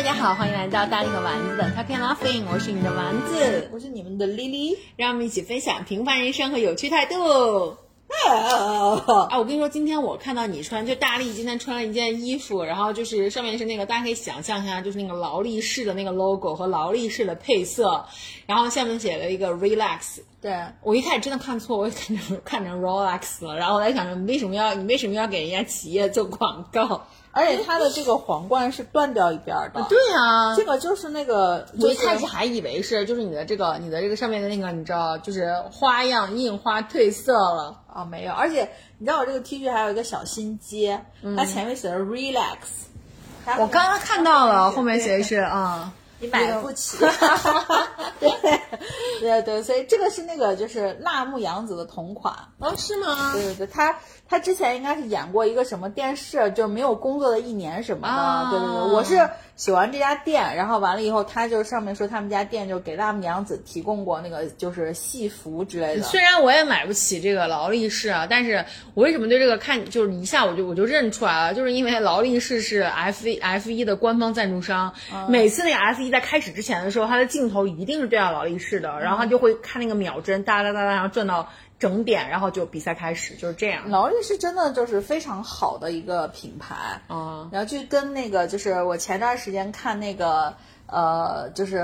大家好，欢迎来到大力和丸子的 Talking Laughing，我是你的丸子，我是你们的 Lily。让我们一起分享平凡人生和有趣态度。啊，我跟你说，今天我看到你穿，就大力今天穿了一件衣服，然后就是上面是那个，大家可以想象一下，就是那个劳力士的那个 logo 和劳力士的配色，然后下面写了一个 relax。对我一开始真的看错，我也看成看成 Rolex 了，然后我在想着，你为什么要你为什么要给人家企业做广告？而且它的这个皇冠是断掉一边的。对啊，这个就是那个，我一开始还以为是就是你的这个你的这个上面的那个，你知道，就是花样印花褪色了啊，没有。而且你知道我这个 T 恤还有一个小心结，它前面写的 Relax。我刚刚看到了，后面写的是啊。你买不起，对对对，所以这个是那个就是辣目洋子的同款哦，是吗？对对对，他他之前应该是演过一个什么电视，就没有工作的一年什么的，对对对，我是。喜欢这家店，然后完了以后，他就上面说他们家店就给他们娘子提供过那个就是戏服之类的。虽然我也买不起这个劳力士啊，但是我为什么对这个看就是一下我就我就认出来了，就是因为劳力士是 F 一 F 一的官方赞助商，每次那个 F 一在开始之前的时候，它的镜头一定是对到劳力士的，然后他就会看那个秒针哒哒哒哒，然后转到。整点，然后就比赛开始，就是这样。劳力士真的就是非常好的一个品牌啊，然后就跟那个，就是我前段时间看那个，呃，就是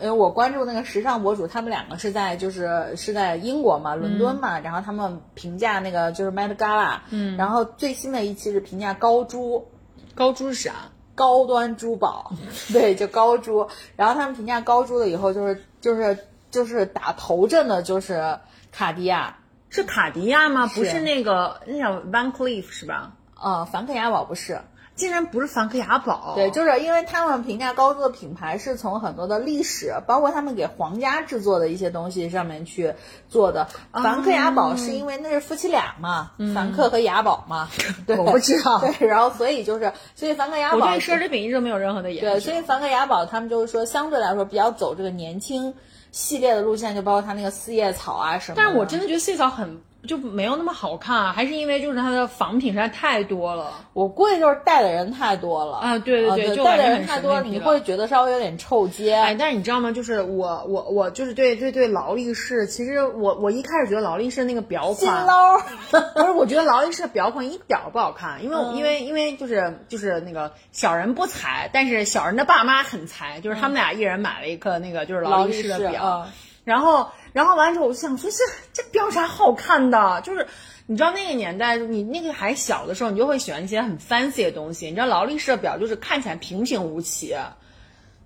因为我关注那个时尚博主，他们两个是在就是是在英国嘛，伦敦嘛，然后他们评价那个就是 Met Gala，嗯，然后最新的一期是评价高珠，高珠是啥？高端珠宝，对，就高珠。然后他们评价高珠的以后，就是就是就是打头阵的，就是卡地亚。是卡地亚吗？不是那个，那叫 Van Cleef 是吧？呃，梵克雅宝不是，竟然不是梵克雅宝。对，就是因为他们评价高度的品牌是从很多的历史，包括他们给皇家制作的一些东西上面去做的。梵克雅宝是因为那是夫妻俩嘛，梵克和雅宝嘛。对，我不知道。对，然后所以就是，所以梵克雅宝，我对奢侈品一直没有任何的研究。对，所以梵克雅宝他们就是说，相对来说比较走这个年轻系列的路线，就包括他那个四叶草啊什么。但是我真的觉得四叶草很。就没有那么好看，还是因为就是它的仿品实在太多了。我估计就是戴的人太多了啊！对对对，戴的人太多了，你会觉得稍微有点臭街。哎，但是你知道吗？就是我我我就是对对对劳力士，其实我我一开始觉得劳力士那个表款，不是，我觉得劳力士的表款一点不好看，因为因为因为就是就是那个小人不才，但是小人的爸妈很才，就是他们俩一人买了一个那个就是劳力士的表，然后。然后完了之后，我就想说，这这表啥好看的？就是你知道那个年代，你那个还小的时候，你就会喜欢一些很 fancy 的东西。你知道劳力士的表就是看起来平平无奇，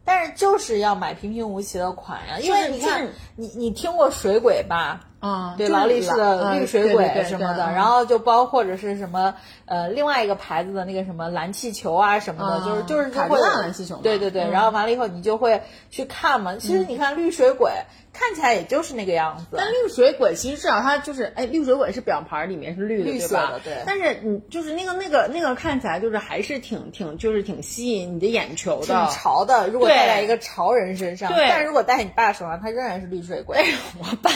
但是就是要买平平无奇的款呀。因为你看，你你听过水鬼吧？啊，对，劳力士的绿水鬼什么的，然后就包或者是什么呃另外一个牌子的那个什么蓝气球啊什么的，就是就是卡地亚蓝气球。对对对，然后完了以后你就会去看嘛。其实你看绿水鬼。看起来也就是那个样子，但绿水鬼其实至少它就是，哎，绿水鬼是表盘里面是绿的，绿色的，对。但是你就是那个那个那个看起来就是还是挺挺就是挺吸引你的眼球的，挺潮的。如果戴在一个潮人身上，对。但是如果戴你爸手上，他仍然是绿水鬼。我爸，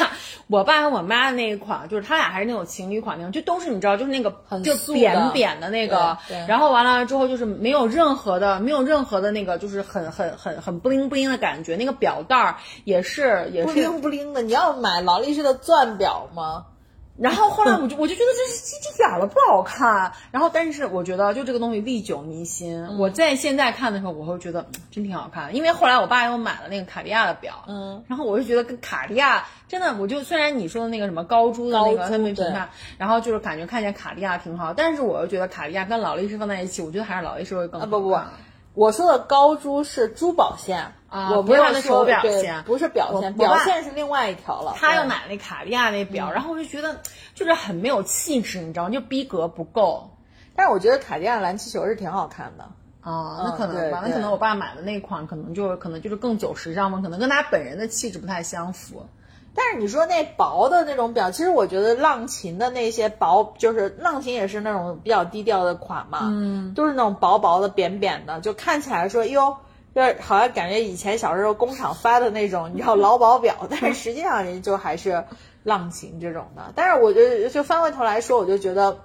我爸和我妈的那一款，就是他俩还是那种情侣款那种，就都是你知道，就是那个就扁扁的那个，然后完了之后就是没有任何的没有任何的那个就是很很很很不灵不灵的感觉，那个表带儿也是也。是不灵不灵的，你要买劳力士的钻表吗？然后后来我就我就觉得这是这这点都不好看。然后但是我觉得就这个东西历久弥新。我在现在看的时候，我会觉得真挺好看。因为后来我爸又买了那个卡地亚的表，嗯，然后我就觉得跟卡地亚真的，我就虽然你说的那个什么高珠的那个他们评判，然后就是感觉看见卡地亚挺好，但是我又觉得卡地亚跟劳力士放在一起，我觉得还是劳力士会更好。不不不，我说的高珠是珠宝线。啊，我不是他的手表线，不是表线，表线是另外一条了。他又买那卡地亚那表，然后我就觉得就是很没有气质，你知道吗？就逼格不够。但是我觉得卡地亚蓝气球是挺好看的。啊，那可能吧，那可能我爸买的那款可能就可能就是更走时尚嘛，可能跟他本人的气质不太相符。但是你说那薄的那种表，其实我觉得浪琴的那些薄，就是浪琴也是那种比较低调的款嘛，嗯，都是那种薄薄的、扁扁的，就看起来说哟。就是好像感觉以前小时候工厂发的那种，你知道劳保表，但是实际上人就还是浪琴这种的。但是我就就翻过头来说，我就觉得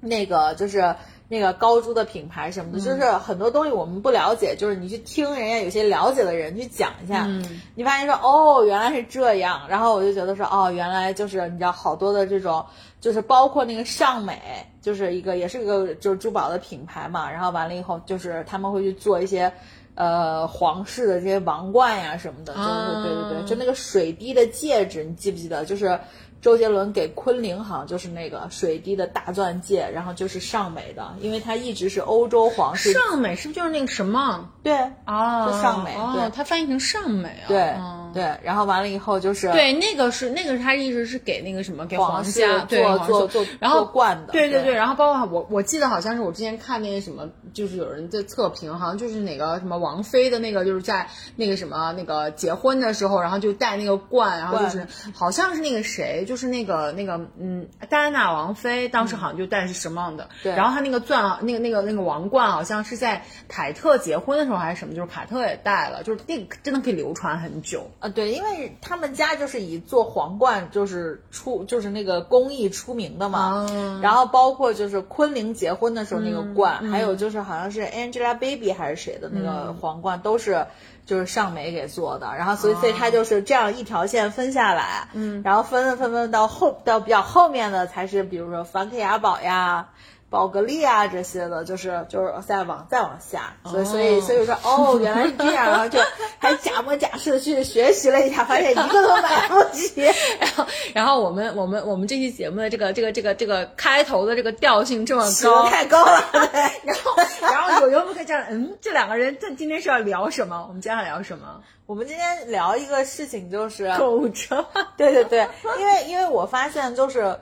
那个就是那个高珠的品牌什么的，就是很多东西我们不了解，就是你去听人家有些了解的人去讲一下，你发现说哦原来是这样，然后我就觉得说哦原来就是你知道好多的这种，就是包括那个尚美，就是一个也是一个就是珠宝的品牌嘛，然后完了以后就是他们会去做一些。呃，皇室的这些王冠呀什么的，就是对对对，就那个水滴的戒指，你记不记得？就是周杰伦给昆凌，好像就是那个水滴的大钻戒，然后就是尚美的，因为他一直是欧洲皇室。尚美是不是就是那个什么？对啊，就尚美，对，它翻译成尚美啊。对对，然后完了以后就是对那个是那个是他一直是给那个什么给皇家做做做然后冠的。对对对，然后包括我我记得好像是我之前看那个什么，就是有人在测评，好像就是哪个什么王菲的那个，就是在那个什么那个结婚的时候，然后就戴那个冠，然后就是好像是那个谁，就是那个那个嗯戴安娜王妃当时好像就戴是什么样的，对，然后她那个钻那个那个那个王冠好像是在凯特结婚的时候还是什么，就是凯特也戴了，就是那个真的可以流传很久啊，对，因为他们家就是以做皇冠就是出就是那个工艺出名的嘛，然后包括就是昆凌结婚的时候那个冠，还有就是好像是 Angelababy 还是谁的那个皇冠都是就是尚美给做的，然后所以所以它就是这样一条线分下来，嗯，然后分分分到后到比较后面的才是比如说梵克雅宝呀。宝格丽啊，这些的，就是就是再往再往下，所以所以所以说，哦，原来是这样，然后就 还假模假式的去学习了一下，发现一个都买不起。然后然后我们我们我们这期节目的这个这个这个这个开头的这个调性这么高，太高了。然后然后有有没有这样？嗯，这两个人这今天是要聊什么？我们接下来聊什么？我们今天聊一个事情，就是购物车。对对对，因为因为我发现就是。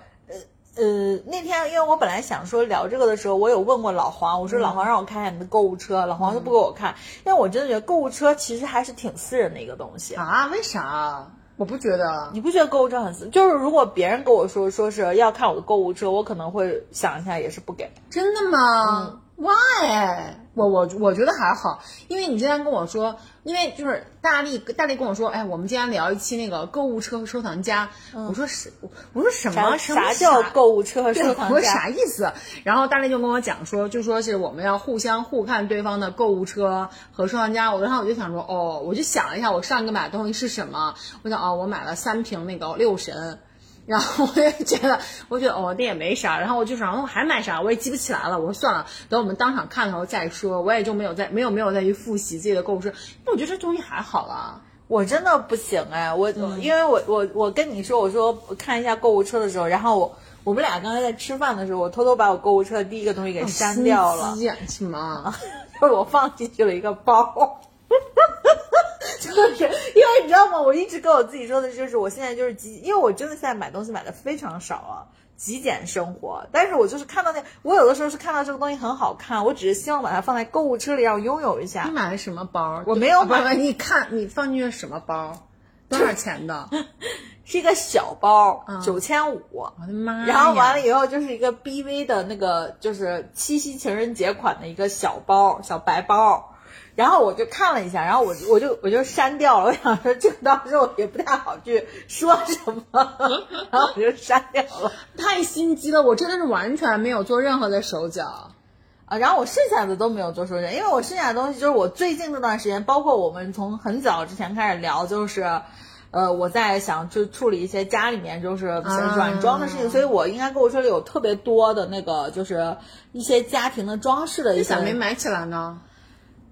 呃，那天因为我本来想说聊这个的时候，我有问过老黄，我说老黄让我看一下你的购物车，老黄就不给我看，因为我真的觉得购物车其实还是挺私人的一个东西啊。为啥？我不觉得，你不觉得购物车很私？就是如果别人跟我说说是要看我的购物车，我可能会想一下，也是不给。真的吗？Why？我我我觉得还好，因为你之前跟我说，因为就是大力大力跟我说，哎，我们今天聊一期那个购物车和收藏家。我说是，我说什么？啥叫购物车和收藏家？我说啥意思？然后大力就跟我讲说，就说是我们要互相互看对方的购物车和收藏家。我然后我就想说，哦，我就想了一下，我上一个买的东西是什么？我想，哦，我买了三瓶那个六神。然后我也觉得，我觉得哦，那也没啥。然后我就想，我还买啥？我也记不起来了。我说算了，等我们当场看的时候再说。我也就没有再没有没有再去复习自己的购物车。我觉得这东西还好啦。我真的不行哎，我因为我我我跟你说，我说看一下购物车的时候，然后我我们俩刚才在吃饭的时候，我偷偷把我购物车的第一个东西给删掉了。什么？就是 我放进去了一个包。就是因为你知道吗？我一直跟我自己说的就是，我现在就是极，因为我真的现在买东西买的非常少啊，极简生活。但是我就是看到那，我有的时候是看到这个东西很好看，我只是希望把它放在购物车里，让拥有一下。你买的什么包？我没有买。你看你放进去什么包？多少钱的？是一个小包，九千五。我的妈！然后完了以后就是一个 BV 的那个，就是七夕情人节款的一个小包，小白包。然后我就看了一下，然后我我就我就删掉了。我想说这个到时候也不太好去说什么，然后我就删掉了。太心机了，我真的是完全没有做任何的手脚啊。然后我剩下的都没有做手脚，因为我剩下的东西就是我最近这段时间，包括我们从很早之前开始聊，就是呃我在想就处理一些家里面就是软装的事情，所以我应该购物车里有特别多的那个就是一些家庭的装饰的一些。咋没买起来呢？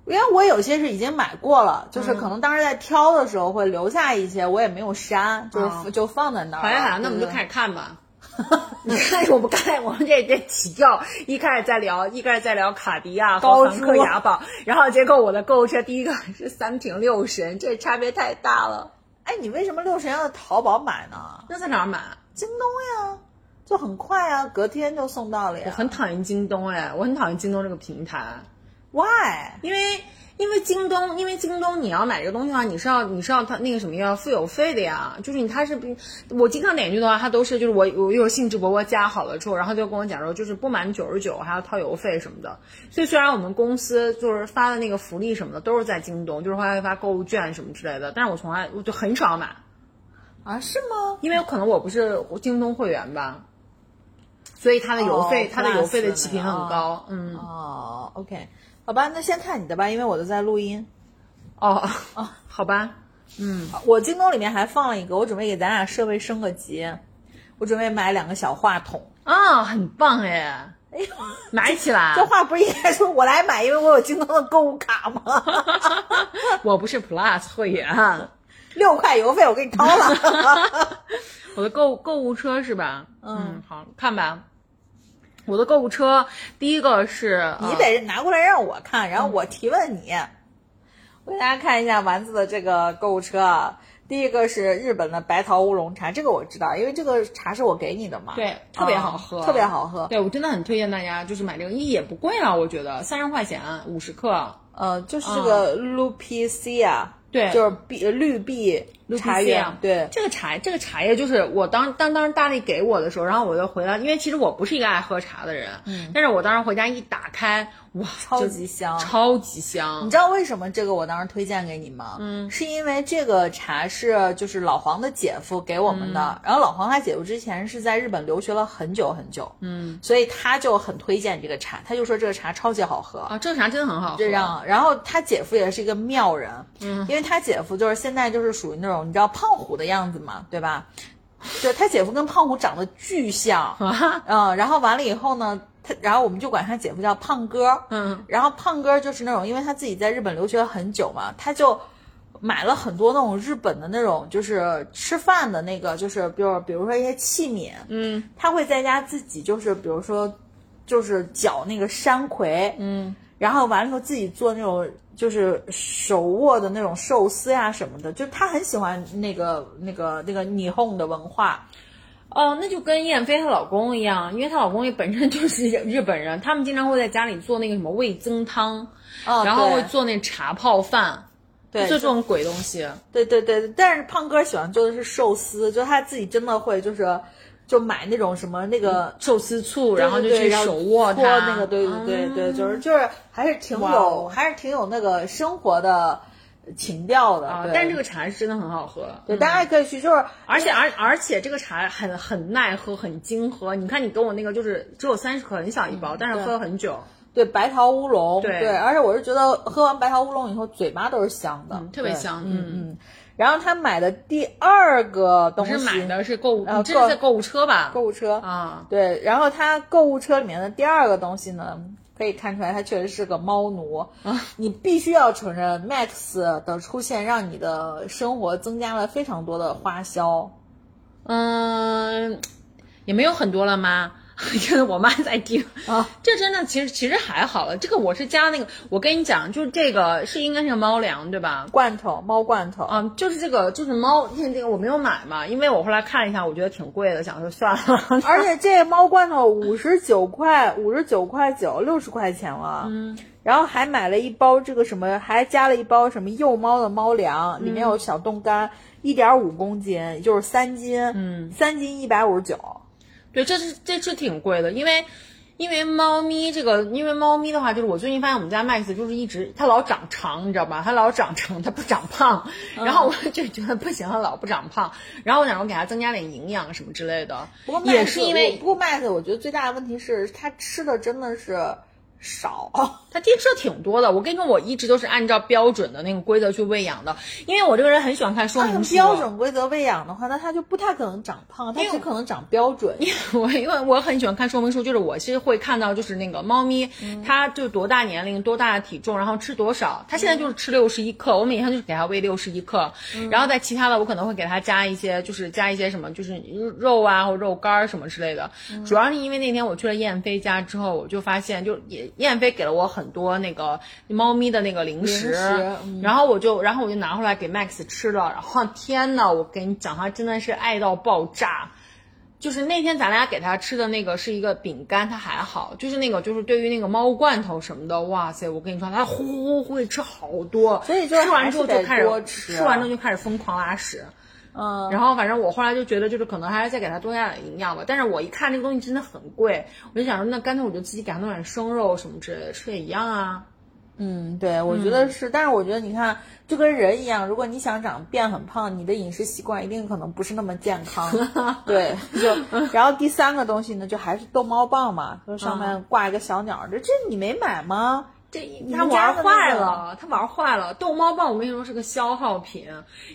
因为我有些是已经买过了，就是可能当时在挑的时候会留下一些，我也没有删，就是就放在那儿。好呀好呀，那我们就开始看吧。你看，我们刚才我们这这起调，一开始在聊，一开始在聊卡地亚和梵克雅宝，然后结果我的购物车第一个是三瓶六神，这差别太大了。哎，你为什么六神要在淘宝买呢？那在哪儿买？京东呀，就很快啊，隔天就送到了呀。我很讨厌京东哎，我很讨厌京东这个平台。Why？因为因为京东，因为京东你要买这个东西的话，你是要你是要他那个什么要付邮费的呀。就是你他是不，我经常点进去的话，他都是就是我我一会兴致勃勃加好了之后，然后就跟我讲说，就是不满九十九还要掏邮费什么的。所以虽然我们公司就是发的那个福利什么的都是在京东，就是会发购物券什么之类的，但是我从来我就很少买。啊？是吗？因为可能我不是京东会员吧。所以它的邮费，哦它的邮费的起屏很高。嗯，哦，OK，好吧，那先看你的吧，因为我都在录音。哦哦，好吧，嗯，我京东里面还放了一个，我准备给咱俩设备升个级，我准备买两个小话筒。啊，很棒哎，哎呦，买起来。这话不是应该说我来买，因为我有京东的购物卡吗？我不是 Plus 会员，六块邮费我给你掏了。我的购购物车是吧？嗯，好看吧。我的购物车第一个是你得拿过来让我看，然后我提问你。我给大家看一下丸子的这个购物车啊。第一个是日本的白桃乌龙茶，这个我知道，因为这个茶是我给你的嘛。对，特别好喝，特别好喝。对我真的很推荐大家就是买这个，一也不贵啊，我觉得三十块钱五十克。呃，就是这个 Lupicia，对，就是碧绿碧茶叶。对，这个茶这个茶叶就是我当当当时大力给我的时候，然后我就回来，因为其实我不是一个爱喝茶的人，嗯，但是我当时回家一打开，哇，超级香，超级香。你知道为什么这个我当时推荐给你吗？嗯，是因为这个茶是就是老黄的姐夫给我们的，然后老黄他姐夫之前是在日本留学了很久很久，嗯，所以他就很推荐这个茶，他就说这个茶超级好喝啊，这个茶真的很好喝。这样，然后他姐夫也是一个妙人，嗯，因为他姐夫就是现在就是属于那种你知道胖虎的样子嘛，对吧？对他姐夫跟胖虎长得巨像，嗯，然后完了以后呢，他然后我们就管他姐夫叫胖哥，嗯，然后胖哥就是那种，因为他自己在日本留学了很久嘛，他就买了很多那种日本的那种就是吃饭的那个，就是比如比如说一些器皿，嗯，他会在家自己就是比如说就是搅那个山葵，嗯，然后完了以后自己做那种就是手握的那种寿司呀什么的，就他很喜欢那个那个那个霓虹的文化。哦，那就跟燕飞她老公一样，因为她老公也本身就是日本人，他们经常会在家里做那个什么味增汤，哦、然后会做那茶泡饭，对做这种鬼东西。对对对，但是胖哥喜欢做的是寿司，就他自己真的会就是就买那种什么那个寿司醋，对然后就去手握搓它，那个，对对对就是就是还是挺有哦。还是挺有那个生活的情调的。啊但是这个茶是真的很好喝。对，嗯。大家也可以去，就是而且而而且这个茶很很耐喝，很精喝。你看你跟我那个就是只有三十克，很小一包，但是喝了很久，对白桃乌龙，对。而且我是觉得喝完白桃乌龙以后嘴巴都是香的，嗯特别香嗯嗯。嗯。然后他买的第二个东西我是买的是购物，呃你这是在购物车吧？购物车啊，对，然后他购物车里面的第二个东西呢，可以看出来他确实是个猫奴。啊你必须要承认，Max 的出现让你的生活增加了非常多的花销。嗯，也没有很多了吗？因 为我妈在听啊，这真的其实其实还好了。这个我是加那个，我跟你讲，就是这个是应该是猫粮对吧？罐头，猫罐头。啊，就是这个，就是猫，因为这个我没有买嘛，因为我后来看一下，我觉得挺贵的，想说算了。而且这猫罐头五十九块，五十九块九，六十块钱了。嗯，然后还买了一包这个什么，还加了一包什么幼猫的猫粮，里面有小冻干，一点五公斤，也就是三斤。嗯，三斤一百五十九。对，这是这是挺贵的，因为因为猫咪这个，因为猫咪的话，就是我最近发现我们家 Max 就是一直它老长长，你知道吧？它老长长，它不长胖。然后我就觉得不行，它老不长胖。然后我想说给它增加点营养什么之类的。不过也 Max，是因为不过 Max，我觉得最大的问题是它吃的真的是少。它其实吃的挺多的。我跟你说，我一直都是按照标准的那个规则去喂养的，因为我这个人很喜欢看说明书。标准规则喂养的话，那它就不太可能长胖，它只可能长标准。我因为我很喜欢看说明书，就是我其实会看到，就是那个猫咪，它就多大年龄、多大的体重，然后吃多少。它现在就是吃六十一克，我每天就是给它喂六十一克，然后在其他的我可能会给它加一些，就是加一些什么，就是肉啊或肉干儿什么之类的。主要是因为那天我去了燕飞家之后，我就发现，就也燕飞给了我很多那个猫咪的那个零食，零食嗯然后我就然后我就拿回来给 Max 吃了，然后天呐，我跟你讲，他真的是爱到爆炸。就是那天咱俩给他吃的那个是一个饼干，他还好，就是那个就是对于那个猫罐头什么的，哇塞，我跟你说，他呼呼呼会吃好多，所以就是吃完之后就开始吃完之后就开始疯狂拉屎。嗯，然后反正我后来就觉得，就是可能还是再给它多加点营养吧。但是我一看这个东西真的很贵，我就想说，那干脆我就自己给它弄点生肉什么之类的，吃也一样啊。嗯，对，我觉得是，但是我觉得你看，就跟人一样，如果你想长变很胖，你的饮食习惯一定可能不是那么健康。对，就然后第三个东西呢，就还是逗猫棒嘛，就上面挂一个小鸟，这这你没买吗？这他玩坏了，他玩坏了。逗猫棒我跟你说是个消耗品，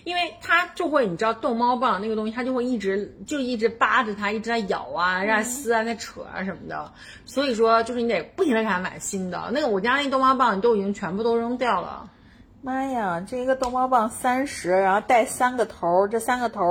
因为它就会，你知道逗猫棒那个东西，它就会一直就一直扒着它，一直在咬啊，在撕啊，在扯啊什么的。所以说，就是你得不停的给它买新的。那个我家那逗猫棒都已经全部都扔掉了。妈呀，这一个逗猫棒三十，然后带三个头，这三个头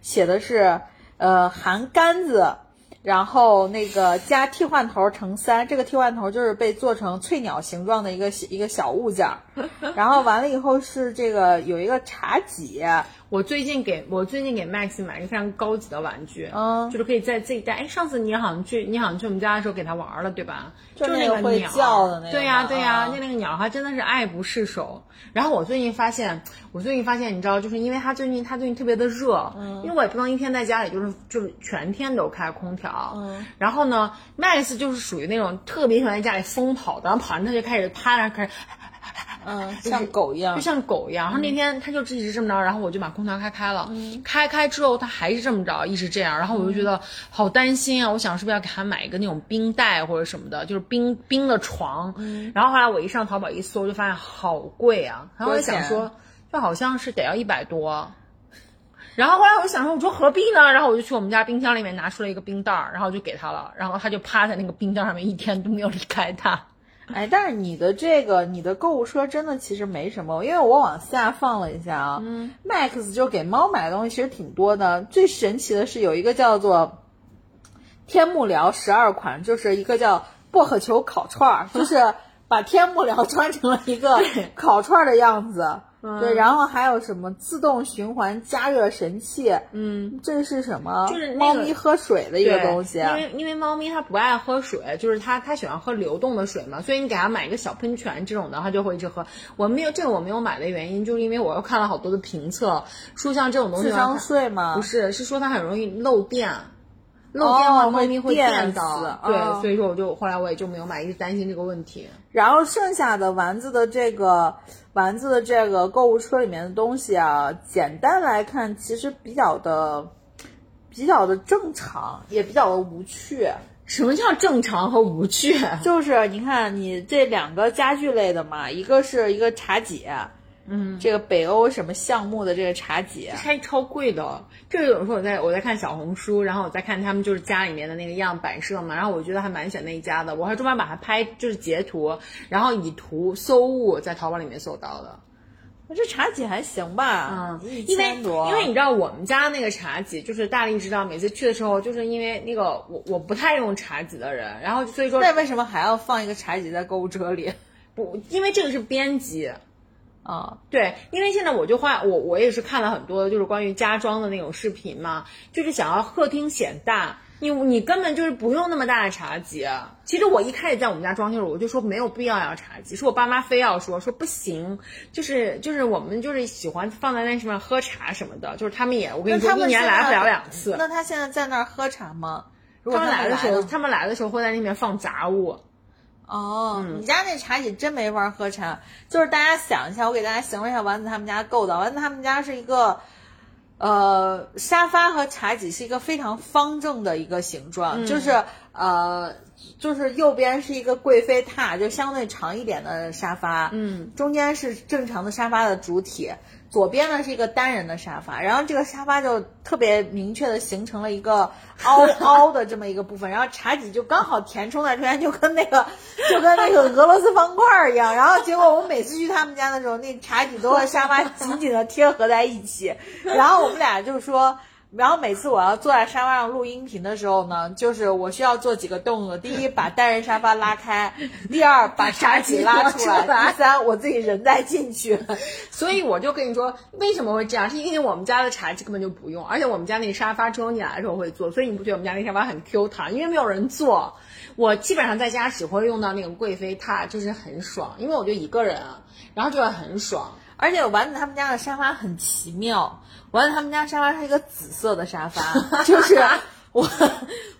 写的是呃含杆子。然后那个加替换头乘三，这个替换头就是被做成翠鸟形状的一个一个小物件儿。然后完了以后是这个有一个茶几。我最近给我最近给 Max 买一个非常高级的玩具，嗯，就是可以在自己带。哎，上次你好像去你好像去我们家的时候给他玩了，对吧？就是那个会叫的那个。对呀对呀，那那个鸟它真的是爱不释手。然后我最近发现，我最近发现，你知道，就是因为它最近它最近特别的热，嗯，因为我也不能一天在家里就是就是全天都开空调，嗯。然后呢，Max 就是属于那种特别喜欢在家里疯跑的，然后跑完他就开始趴那开始。嗯，像狗一样，就像狗一样。然后那天他就一直这么着，然后我就把空调开开了。开开之后他还是这么着，一直这样。然后我就觉得好担心啊！我想是不是要给他买一个那种冰袋或者什么的，就是冰冰的床。然后后来我一上淘宝一搜，就发现好贵啊。然后我想说，就好像是得要一百多。然后后来我就想说，我说何必呢？然后我就去我们家冰箱里面拿出了一个冰袋儿，然后就给他了。然后他就趴在那个冰袋上面，一天都没有离开它。哎，但是你的这个你的购物车真的其实没什么，因为我往下放了一下啊，Max 就给猫买的东西其实挺多的。最神奇的是有一个叫做天幕聊十二款，就是一个叫薄荷球烤串儿，就是把天幕聊穿成了一个烤串儿的样子。对，然后还有什么自动循环加热神器？嗯，这是什么？就是猫咪喝水的一个东西。因为因为猫咪它不爱喝水，就是它它喜欢喝流动的水嘛，所以你给它买一个小喷泉这种的，它就会一直喝。我没有这个我没有买的原因，就是因为我又看了好多的评测，说像这种东西智商税吗？不是，是说它很容易漏电。漏电话，猫咪会电到，对，所以说我就后来我也就没有买，一直担心这个问题。然后剩下的丸子的这个丸子的这个购物车里面的东西啊，简单来看，其实比较的比较的正常，也比较的无趣。什么叫正常和无趣？就是你看你这两个家具类的嘛，一个是一个茶几。嗯，这个北欧什么项目的这个茶几，还超贵的。就有时候我在我在看小红书，然后我在看他们就是家里面的那个样摆设嘛，然后我觉得还蛮选那一家的。我还专门把它拍，就是截图，然后以图搜物，在淘宝里面搜到的。这茶几还行吧？嗯，一千多。因为你知道我们家那个茶几，就是大力知道，每次去的时候，就是因为那个我我不太用茶几的人，然后所以说，那为什么还要放一个茶几在购物车里？不，因为这个是编辑。啊，对，因为现在我就画我我也是看了很多就是关于家装的那种视频嘛，就是想要客厅显大，你你根本就是不用那么大的茶几。其实我一开始在我们家装修时候，我就说没有必要要茶几，是我爸妈非要说说不行，就是就是我们就是喜欢放在那上面喝茶什么的，就是他们也我跟你说一年来不了两次。那他现在在那儿喝茶吗？他们来的时候，他们来的时候会在那边放杂物。哦，你家那茶几真没法喝茶。就是大家想一下，我给大家形容一下丸子他们家构造。丸子他们家是一个，呃，沙发和茶几是一个非常方正的一个形状，就是呃，就是右边是一个贵妃榻，就相对长一点的沙发，嗯，中间是正常的沙发的主体。左边呢是一个单人的沙发，然后这个沙发就特别明确的形成了一个凹 凹的这么一个部分，然后茶几就刚好填充在中间，就跟那个就跟那个俄罗斯方块一样。然后结果我每次去他们家的时候，那茶几都和沙发紧紧的贴合在一起，然后我们俩就说。然后每次我要坐在沙发上录音频的时候呢，就是我需要做几个动作：第一，把单人沙发拉开；第二，把茶几拉出来；第三，我自己人再进去。所以我就跟你说，为什么会这样？是因为我们家的茶几根本就不用，而且我们家那沙发只有你来的时候会坐，所以你不觉得我们家那沙发很 Q 弹？因为没有人坐，我基本上在家只会用到那个贵妃榻，就是很爽，因为我就一个人，然后就会很爽。而且丸子他们家的沙发很奇妙。丸子他们家沙发是一个紫色的沙发，就是我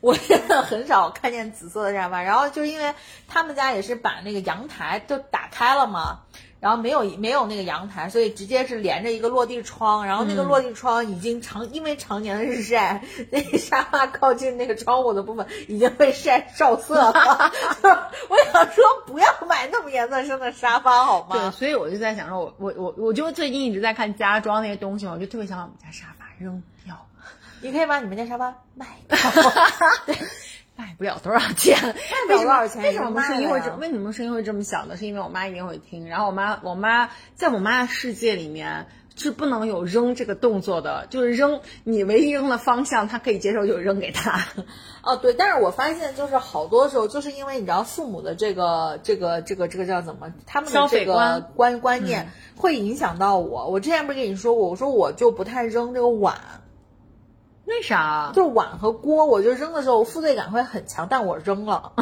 我真的很少看见紫色的沙发，然后就是因为他们家也是把那个阳台都打开了嘛。然后没有没有那个阳台，所以直接是连着一个落地窗，然后那个落地窗已经常因为常年的日晒，那个沙发靠近那个窗户的部分已经被晒照色了。我想说，不要买那么颜色深的沙发好吗？对，所以我就在想说，我我我我就最近一直在看家装那些东西嘛，我就特别想把我们家沙发扔掉。你可以把你们家沙发卖掉。卖不了多少钱，卖不了多少钱。为什么声音会这？为什么声音会这么小呢？是因为我妈一定会听。然后我妈，我妈在我妈的世界里面是不能有扔这个动作的，就是扔你唯一扔的方向，她可以接受就扔给她。哦，对。但是我发现就是好多时候，就是因为你知道父母的这个这个这个这个叫怎么，他们的这个观观念会影响到我。我之前不是跟你说过，我说我就不太扔这个碗。为啥？就碗和锅，我就扔的时候负罪感会很强，但我扔了，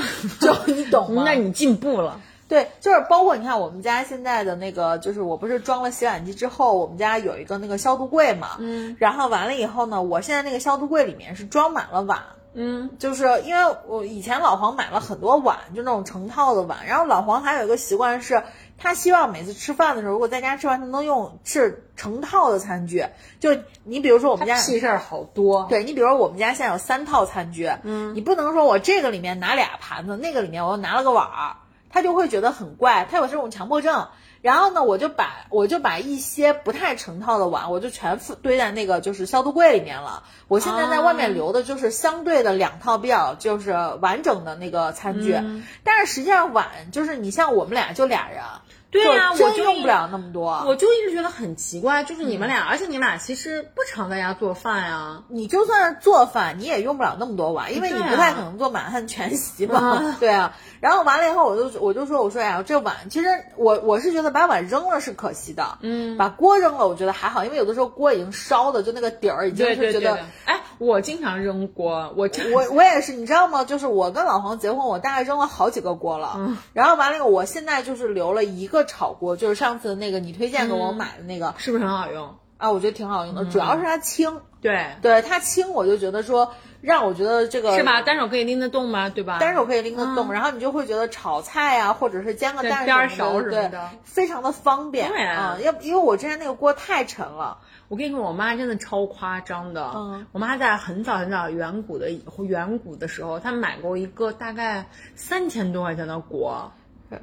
就你懂吗？那你进步了。对，就是包括你看我们家现在的那个，就是我不是装了洗碗机之后，我们家有一个那个消毒柜嘛，嗯，然后完了以后呢，我现在那个消毒柜里面是装满了碗，嗯，就是因为我以前老黄买了很多碗，就那种成套的碗，然后老黄还有一个习惯是。他希望每次吃饭的时候，如果在家吃饭，他能用是成套的餐具。就你比如说我们家屁事儿好多，对你比如说我们家现在有三套餐具，嗯，你不能说我这个里面拿俩盘子，那个里面我又拿了个碗儿，他就会觉得很怪，他有这种强迫症。然后呢，我就把我就把一些不太成套的碗，我就全堆在那个就是消毒柜里面了。我现在在外面留的就是相对的两套比较就是完整的那个餐具，但是实际上碗就是你像我们俩就俩人。对呀，我就用不了那么多。我就一直觉得很奇怪，就是你们俩，而且你们俩其实不常在家做饭呀。你就算是做饭，你也用不了那么多碗，因为你不太可能做满汉全席嘛。对啊，然后完了以后，我就我就说，我说呀，这碗其实我我是觉得把碗扔了是可惜的，嗯，把锅扔了我觉得还好，因为有的时候锅已经烧的就那个底儿已经是觉得，哎，我经常扔锅，我我我也是，你知道吗？就是我跟老黄结婚，我大概扔了好几个锅了，然后完了以后，我现在就是留了一个。炒锅就是上次那个你推荐给我买的那个，是不是很好用啊？我觉得挺好用的，主要是它轻。对，对，它轻，我就觉得说让我觉得这个是吧？单手可以拎得动吗？对吧？单手可以拎得动，然后你就会觉得炒菜啊，或者是煎个蛋什么的，对，非常的方便啊。要因为我之前那个锅太沉了，我跟你说，我妈真的超夸张的。嗯，我妈在很早很早远古的远古的时候，她买过一个大概三千多块钱的锅。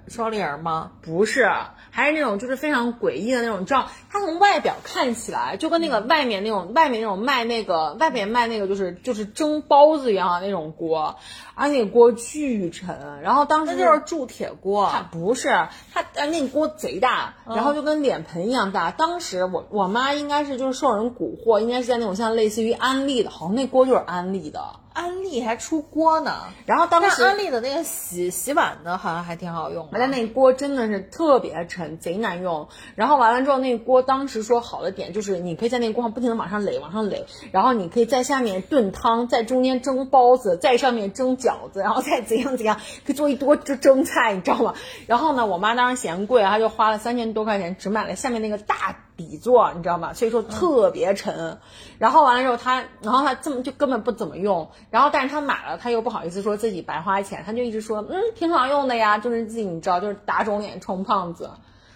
双立人吗？不是，还是那种就是非常诡异的那种。你知道，它从外表看起来就跟那个外面那种外面那种卖那个外面卖那个就是就是蒸包子一样的那种锅，而那个锅巨沉。然后当时就是铸铁锅，它不是，它呃那个锅贼大，然后就跟脸盆一样大。当时我我妈应该是就是受人蛊惑，应该是在那种像类似于安利的，好像那锅就是安利的。安利还出锅呢，然后当时安利的那个洗洗碗的，好像还挺好用。但那锅真的是特别沉，贼难用。然后完了之后，那锅当时说好的点就是，你可以在那锅上不停的往上垒，往上垒，然后你可以在下面炖汤，在中间蒸包子，在上面蒸饺子，然后再怎样怎样，可以做一多蒸蒸菜，你知道吗？然后呢，我妈当时嫌贵，她就花了三千多块钱，只买了下面那个大。底座，你知道吗？所以说特别沉，然后完了之后他，然后他这么就根本不怎么用，然后但是他买了，他又不好意思说自己白花钱，他就一直说嗯挺好用的呀，就是自己你知道就是打肿脸充胖子，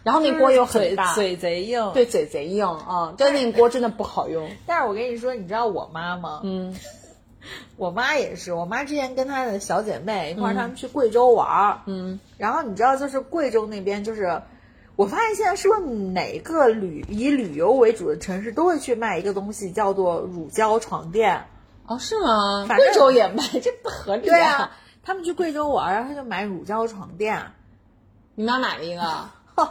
然后那锅又很大，嘴贼硬，对嘴贼硬啊，但那锅真的不好用。但是我跟你说，你知道我妈吗？嗯，我妈也是，我妈之前跟她的小姐妹一块儿，他们去贵州玩儿，嗯，然后你知道就是贵州那边就是。我发现现在是不是每个旅以旅游为主的城市都会去卖一个东西，叫做乳胶床垫？哦，是吗？贵州也卖，这不合理。对啊，他们去贵州玩，然后他就买乳胶床垫。你妈买了一个？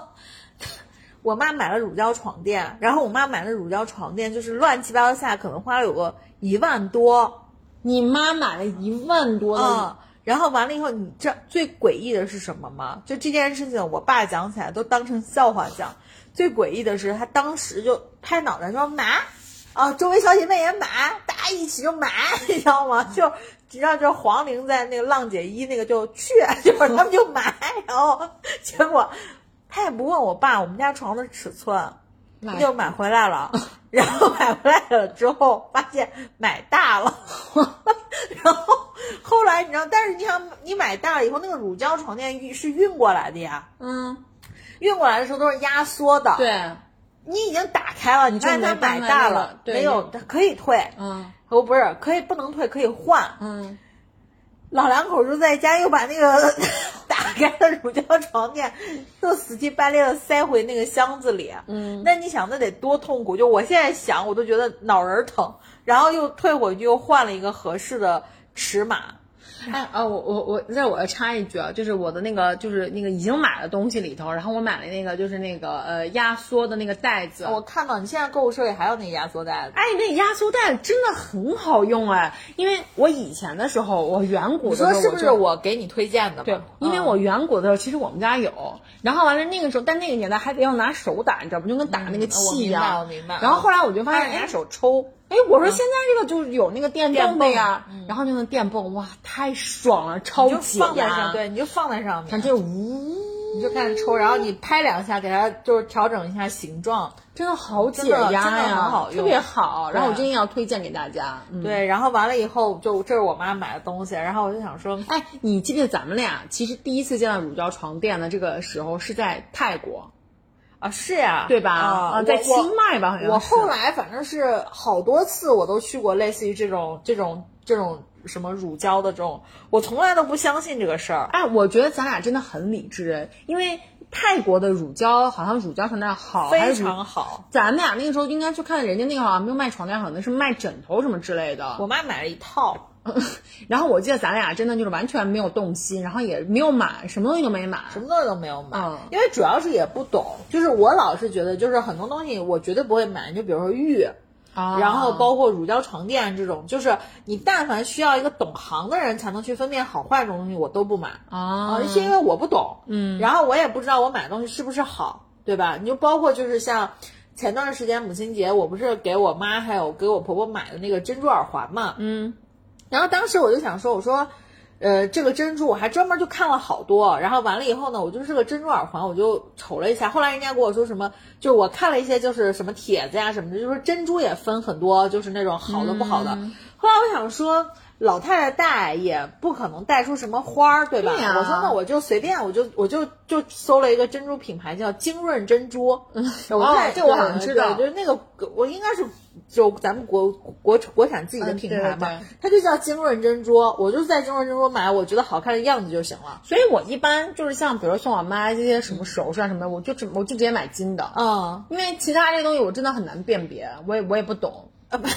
我妈买了乳胶床垫，然后我妈买的乳胶床垫就是乱七八糟下可能花了有个一万多。你妈买了一万多的。然后完了以后，你这最诡异的是什么吗？就这件事情，我爸讲起来都当成笑话讲。最诡异的是，他当时就拍脑袋说买，啊，周围小姐妹也买，大家一起就买，你知道吗？就你知道，就黄龄在那个浪姐一那个就去，就是他们就买，然后结果他也不问我爸我们家床的尺寸，就买回来了。然后买回来了之后，发现买大了。然后后来你知道，但是你想你买大了以后，那个乳胶床垫是运过来的呀，嗯，运过来的时候都是压缩的，对，你已经打开了，你看它买大了，没有可以退，嗯，哦不是可以不能退可以换，嗯。老两口就在家又把那个 打开的乳胶床垫又死乞白赖的塞回那个箱子里。嗯，那你想那得多痛苦？就我现在想我都觉得脑仁疼。然后又退回去又换了一个合适的尺码。哎啊，我我我，在我要插一句啊，就是我的那个就是那个已经买了东西里头，然后我买了那个就是那个呃压缩的那个袋子。我看到你现在购物车里还有那个压缩袋子。哎，那压缩袋子真的很好用哎，因为我以前的时候，我远古的时候，你说是不是我给你推荐的？对，因为我远古的时候其实我们家有，然后完了那个时候，但那个年代还得要拿手打，你知道不？就跟打那个气一样。我明白，然后后来我就发现，拿手抽。哎，我说现在这个就有那个电动的呀，然后就那电泵，哇，太爽了，超解压。对，你就放在上面，它就呜，你就开始抽，然后你拍两下，给它就是调整一下形状，真的好解压呀，真的很好用，特别好。然后我真的要推荐给大家。对，然后完了以后，就这是我妈买的东西，然后我就想说，哎，你记得咱们俩其实第一次见到乳胶床垫的这个时候是在泰国？啊，是呀，对吧？啊，在清迈吧，好像。我后来反正是好多次，我都去过类似于这种、这种、这种什么乳胶的这种，我从来都不相信这个事儿。哎，我觉得咱俩真的很理智，因为泰国的乳胶好像乳胶床垫好，非常好。咱们俩那个时候应该去看人家那个好像没有卖床垫，好像是卖枕头什么之类的。我妈买了一套。然后我记得咱俩真的就是完全没有动心，然后也没有买，什么东西都没买，什么东西都没有买。嗯，因为主要是也不懂，就是我老是觉得，就是很多东西我绝对不会买。就比如说玉，啊，然后包括乳胶床垫这种，就是你但凡需要一个懂行的人才能去分辨好坏这种东西，我都不买啊，是因为我不懂。嗯，然后我也不知道我买的东西是不是好，对吧？你就包括就是像前段时间母亲节，我不是给我妈还有给我婆婆买的那个珍珠耳环嘛？嗯。然后当时我就想说，我说，呃，这个珍珠我还专门就看了好多，然后完了以后呢，我就是个珍珠耳环，我就瞅了一下。后来人家跟我说什么，就是我看了一些就是什么帖子呀什么的，就是珍珠也分很多，就是那种好的不好的。后来我想说。老太太戴也不可能戴出什么花儿，对吧？我说那我就随便，我就我就就搜了一个珍珠品牌叫精润珍珠。哦，这我好像知道，就是那个我应该是就咱们国国国产自己的品牌嘛，它就叫精润珍珠。我就在精润珍珠买，我觉得好看的样子就行了。所以我一般就是像比如送我妈这些什么首饰啊什么的，我就直我就直接买金的。嗯，因为其他这些东西我真的很难辨别，我也我也不懂。啊，买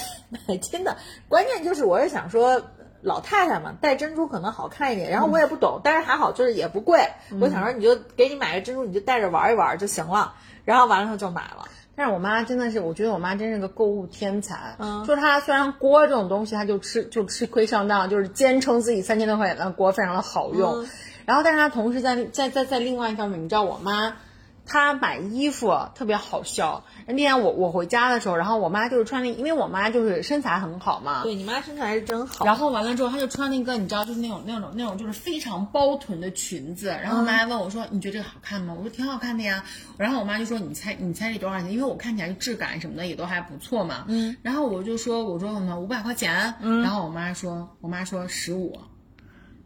买金的，关键就是我是想说，老太太嘛，戴珍珠可能好看一点。然后我也不懂，但是还好就是也不贵。我想说，你就给你买个珍珠，你就戴着玩一玩就行了。然后完了就买了。但是我妈真的是，我觉得我妈真是个购物天才。嗯，就是她虽然锅这种东西，她就吃就吃亏上当，就是坚称自己三千多块钱的锅非常的好用。然后，但是她同时在在在在另外一方面，你知道我妈。她买衣服特别好笑。那天我我回家的时候，然后我妈就是穿那，因为我妈就是身材很好嘛。对你妈身材是真好。然后完了之后，她就穿那个，你知道，就是那种那种那种就是非常包臀的裙子。然后我妈还问我说：“你觉得这个好看吗？”我说：“挺好看的呀。”然后我妈就说：“你猜你猜这多少钱？因为我看起来质感什么的也都还不错嘛。”嗯。然后我就说：“我说呢五百块钱。”嗯。然后我妈说：“我妈说十五。”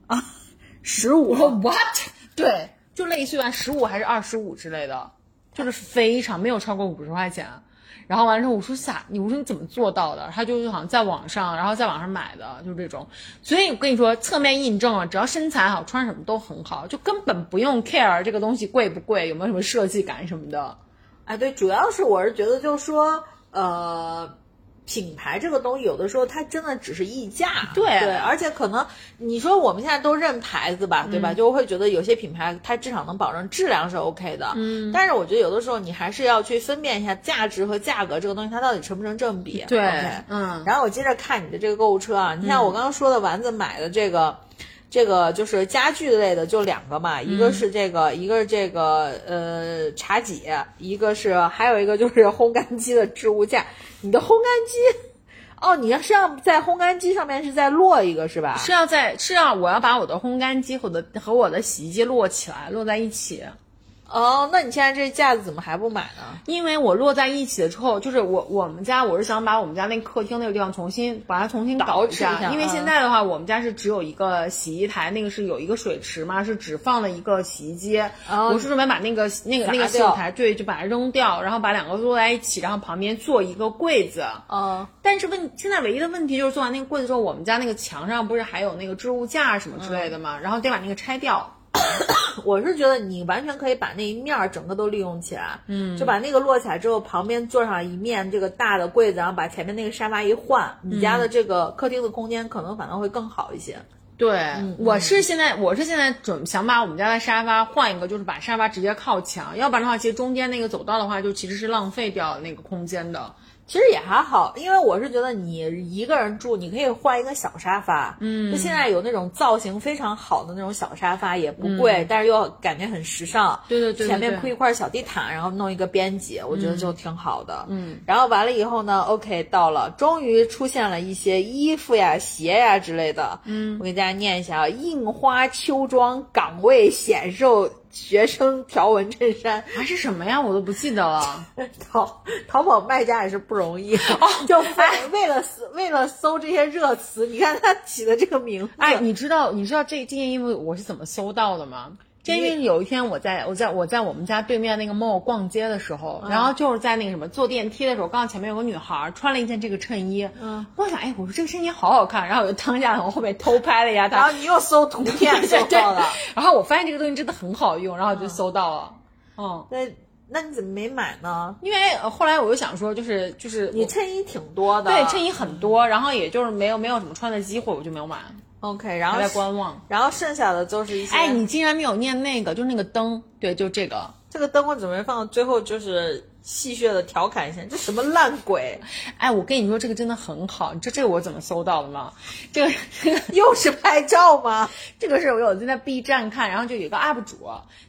啊，十五？what？对，就类似于十五还是二十五之类的。就是非常没有超过五十块钱，然后完了之后我说啥？你我说你怎么做到的？他就是好像在网上，然后在网上买的，就是这种。所以我跟你说，侧面印证了，只要身材好，穿什么都很好，就根本不用 care 这个东西贵不贵，有没有什么设计感什么的。哎，对，主要是我是觉得就是说，呃。品牌这个东西，有的时候它真的只是溢价，对对，而且可能你说我们现在都认牌子吧，对吧？就会觉得有些品牌它至少能保证质量是 OK 的，嗯。但是我觉得有的时候你还是要去分辨一下价值和价格这个东西它到底成不成正比，对，嗯。然后我接着看你的这个购物车啊，你像我刚刚说的丸子买的这个。这个就是家具类的，就两个嘛，一个是这个，一个是这个呃茶几，一个是还有一个就是烘干机的置物架。你的烘干机，哦，你要是要在烘干机上面是在摞一个是吧？是要在是要我要把我的烘干机和的和我的洗衣机摞起来，摞在一起。哦，那你现在这架子怎么还不买呢？因为我落在一起了之后，就是我我们家我是想把我们家那客厅那个地方重新把它重新搞一下，因为现在的话我们家是只有一个洗衣台，那个是有一个水池嘛，是只放了一个洗衣机。我是准备把那个那个那个洗衣台对，就把它扔掉，然后把两个摞在一起，然后旁边做一个柜子。嗯，但是问现在唯一的问题就是做完那个柜子之后，我们家那个墙上不是还有那个置物架什么之类的嘛，然后得把那个拆掉。我是觉得你完全可以把那一面儿整个都利用起来，嗯，就把那个摞起来之后，旁边做上一面这个大的柜子，然后把前面那个沙发一换，你家的这个客厅的空间可能反而会更好一些。对，我是现在我是现在准想把我们家的沙发换一个，就是把沙发直接靠墙，要不然的话，其实中间那个走道的话，就其实是浪费掉那个空间的。其实也还好，因为我是觉得你一个人住，你可以换一个小沙发。嗯，就现在有那种造型非常好的那种小沙发，也不贵，但是又感觉很时尚。对对对，前面铺一块小地毯，然后弄一个边几，我觉得就挺好的。嗯，然后完了以后呢，OK，到了，终于出现了一些衣服呀、鞋呀之类的。嗯，我给大家念一下啊，印花秋装岗位显瘦。学生条纹衬衫还是什么呀？我都不记得了。淘淘宝卖家也是不容易，就为了为了搜这些热词，你看他起的这个名字。哎，你知道你知道这这件衣服我是怎么搜到的吗？因为有一天我在我在我在我们家对面那个 mall 逛街的时候，然后就是在那个什么坐电梯的时候，刚好前面有个女孩穿了一件这个衬衣，嗯，我想哎，我说这个衬衣好好看，然后我就当下从后面偷拍了一下她，然后你又搜图片 搜到了，然后我发现这个东西真的很好用，然后就搜到了，嗯，那那你怎么没买呢？因为后来我又想说，就是就是你衬衣挺多的，对，衬衣很多，然后也就是没有没有什么穿的机会，我就没有买。OK，然后在观望，然后剩下的就是一些。哎，你竟然没有念那个，就是那个灯，对，就这个，这个灯我准备放到最后，就是戏谑的调侃一下，这什么烂鬼？哎，我跟你说，这个真的很好，你知道这个我怎么搜到的吗？这个 又是拍照吗？这个是我有在 B 站看，然后就有一个 UP 主。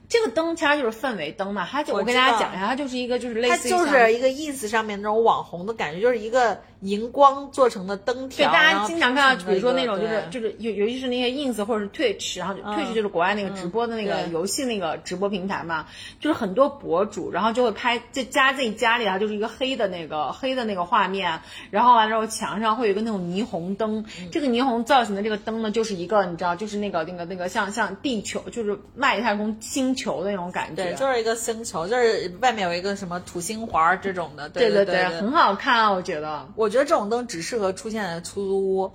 这个灯其实就是氛围灯嘛，它就我跟大家讲一下，它就是一个就是类似，它就是一个 ins 上面那种网红的感觉，就是一个荧光做成的灯条。对，大家经常看到，比如说那种就是就是尤尤其是那些 ins 或者是 twitch，然后 twitch 就是国外那个直播的那个游戏那个直播平台嘛，就是很多博主，然后就会拍就加自己家里啊，就是一个黑的那个黑的那个画面，然后完了之后墙上会有一个那种霓虹灯，这个霓虹造型的这个灯呢，就是一个你知道，就是那个那个那个像像地球，就是外太空星。球的那种感觉，对，就是一个星球，就是外面有一个什么土星环这种的，对对对，很好看啊，我觉得。我觉得这种灯只适合出现在出租屋。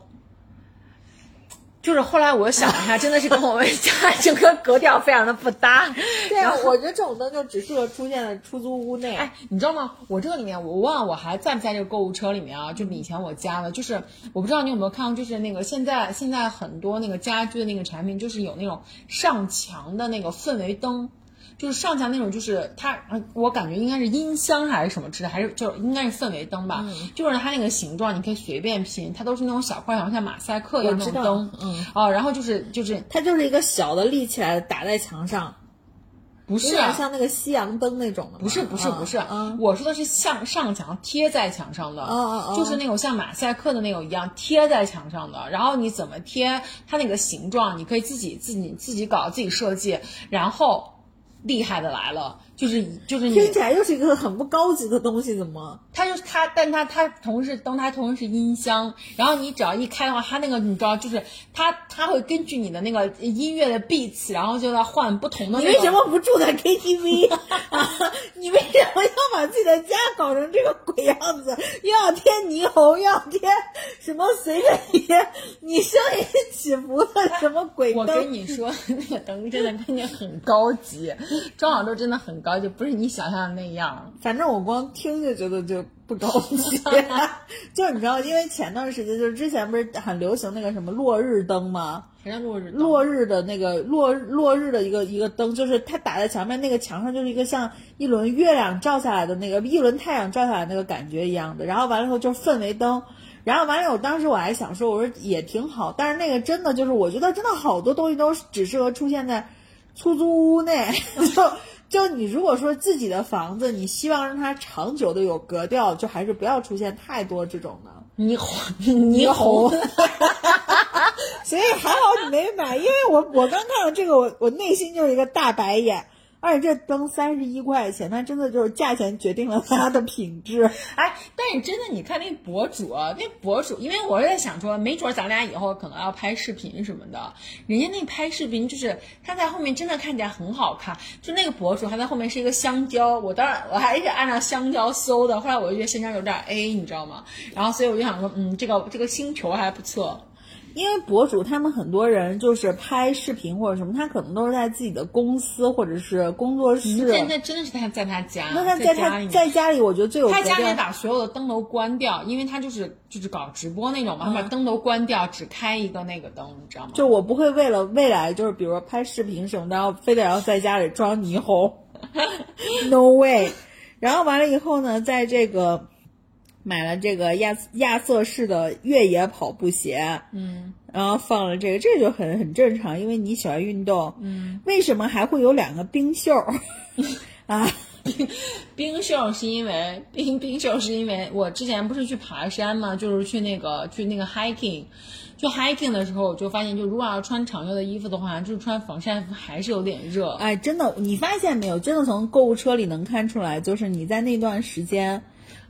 就是后来我想一下，真的是跟我们家整个格调非常的不搭。对啊，我觉得这种灯就只适合出现在出租屋内。哎，你知道吗？我这个里面，我忘了我还在不在这个购物车里面啊？就以前我加的，就是我不知道你有没有看到，就是那个现在现在很多那个家居的那个产品，就是有那种上墙的那个氛围灯。就是上墙那种，就是它，我感觉应该是音箱还是什么之类，还是就应该是氛围灯吧。就是它那个形状，你可以随便拼，它都是那种小块，好像马赛克一样那种灯。嗯，哦，然后就是就是它就是一个小的立起来的打在墙上，不是像那个夕阳灯那种的。不是不是不是，我说的是向上墙贴在墙上的，就是那种像马赛克的那种一样贴在墙上的。然后你怎么贴，它那个形状你可以自己自己自己搞自己设计，然后。厉害的来了，就是就是听起来又是一个很不高级的东西，怎么？它就是它，但它它同时灯，它同时是音箱，然后你只要一开的话，它那个你知道，就是它它会根据你的那个音乐的 beats，然后就在换不同的。你为什么不住在 KTV？你为什么要把自己的家搞成这个鬼样子？又要贴霓虹，又要贴什么随着你你声音起伏的什么鬼灯？我跟你说，那个灯真的看起来很高级。装好之后真的很高级，不是你想象的那样。反正我光听就觉得就不高级。就是你知道，因为前段时间就是之前不是很流行那个什么落日灯吗？落日？落日的那个落落日的一个一个灯，就是它打在墙面，那个墙上就是一个像一轮月亮照下来的那个一轮太阳照下来那个感觉一样的。然后完了以后就是氛围灯，然后完了我当时我还想说，我说也挺好，但是那个真的就是我觉得真的好多东西都只适合出现在。出租屋内，就就你如果说自己的房子，你希望让它长久的有格调，就还是不要出现太多这种的霓虹霓虹。所以还好你没买，因为我我刚看到这个，我我内心就是一个大白眼。而且这灯三十一块钱，那真的就是价钱决定了它的品质。哎，但是真的，你看那博主，那博主，因为我在想说，没准咱俩以后可能要拍视频什么的，人家那拍视频就是他在后面真的看起来很好看，就那个博主他在后面是一个香蕉，我当然我还是按照香蕉搜的，后来我就觉得香蕉有点 A，你知道吗？然后所以我就想说，嗯，这个这个星球还不错。因为博主他们很多人就是拍视频或者什么，他可能都是在自己的公司或者是工作室。那那真的是他在他家，那他在他在家里，我觉得最有他家里把所有的灯都关掉，因为他就是就是搞直播那种嘛，他把灯都关掉，只开一个那个灯，你知道吗？就我不会为了未来就是比如说拍视频什么的，然后非得要在家里装霓虹，no way。然后完了以后呢，在这个。买了这个亚亚瑟士的越野跑步鞋，嗯，然后放了这个，这就很很正常，因为你喜欢运动，嗯，为什么还会有两个冰袖？啊，冰 冰袖是因为冰冰袖是因为我之前不是去爬山嘛，就是去那个去那个 hiking，去 hiking 的时候我就发现，就如果要穿长袖的衣服的话，就是穿防晒服还是有点热。哎，真的，你发现没有？真的从购物车里能看出来，就是你在那段时间。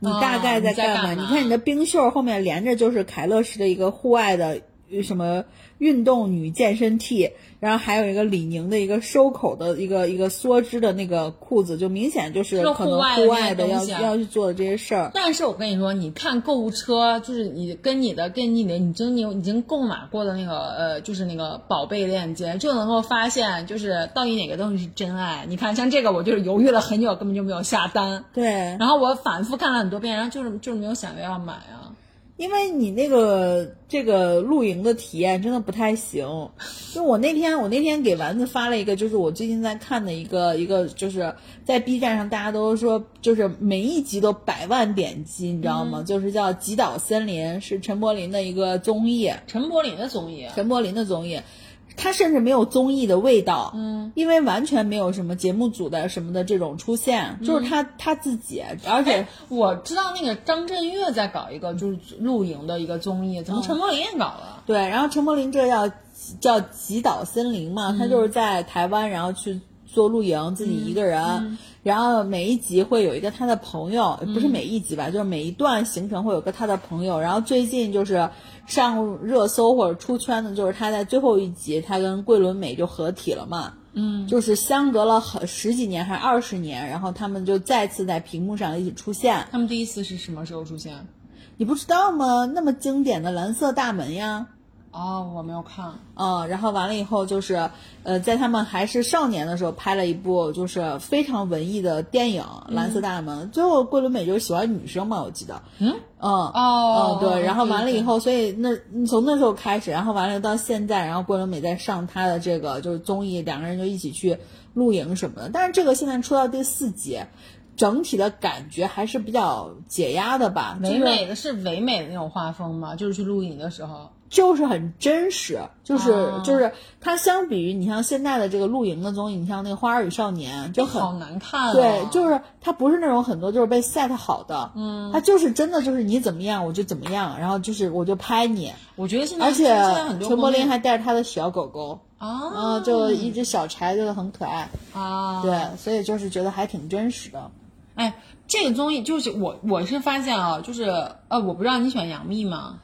你大概在干嘛？你看你的冰袖后面连着就是凯乐石的一个户外的什么运动女健身 T，然后还有一个李宁的一个收口的一个一个梭织的那个裤子，就明显就是可能户外的要要去做的这些事儿。但是我跟你说，你看购物车，就是你跟你的跟你的已经你已经购买过的那个呃，就是那个宝贝链接，就能够发现就是到底哪个东西是真爱。你看像这个，我就是犹豫了很久，根本就没有下单。对，然后我反复看了很多遍，然后就是就是没有想着要买啊。因为你那个这个露营的体验真的不太行，就我那天我那天给丸子发了一个，就是我最近在看的一个一个，就是在 B 站上大家都说，就是每一集都百万点击，你知道吗？就是叫《极岛森林》，是陈柏霖的一个综艺，陈柏霖的综艺，陈柏霖的综艺。它甚至没有综艺的味道，嗯，因为完全没有什么节目组的什么的这种出现，就是他他自己，而且我知道那个张震岳在搞一个就是露营的一个综艺，怎么陈柏霖也搞了？对，然后陈柏霖这叫叫极岛森林嘛，他就是在台湾，然后去做露营，自己一个人，然后每一集会有一个他的朋友，不是每一集吧，就是每一段行程会有个他的朋友，然后最近就是。上热搜或者出圈的，就是他在最后一集，他跟桂纶镁就合体了嘛。嗯，就是相隔了很十几年还是二十年，然后他们就再次在屏幕上一起出现。他们第一次是什么时候出现？你不知道吗？那么经典的蓝色大门呀。哦，我没有看。嗯，然后完了以后就是，呃，在他们还是少年的时候拍了一部就是非常文艺的电影《蓝色大门》。最后桂纶镁就是喜欢女生嘛，我记得。嗯。嗯。哦。嗯，对。然后完了以后，所以那从那时候开始，然后完了到现在，然后桂纶镁在上他的这个就是综艺，两个人就一起去露营什么的。但是这个现在出到第四集，整体的感觉还是比较解压的吧？唯美的是唯美的那种画风嘛？就是去露营的时候。就是很真实，就是就是它相比于你像现在的这个露营的综艺，你像那个《花儿与少年》就很好难看。对，就是它不是那种很多就是被 set 好的，嗯，它就是真的就是你怎么样我就怎么样，然后就是我就拍你。我觉得现在而且陈柏霖还带着他的小狗狗啊，就一只小柴，就是很可爱啊。对，所以就是觉得还挺真实的。哎，这个综艺就是我我是发现啊，就是呃，我不知道你喜欢杨幂吗？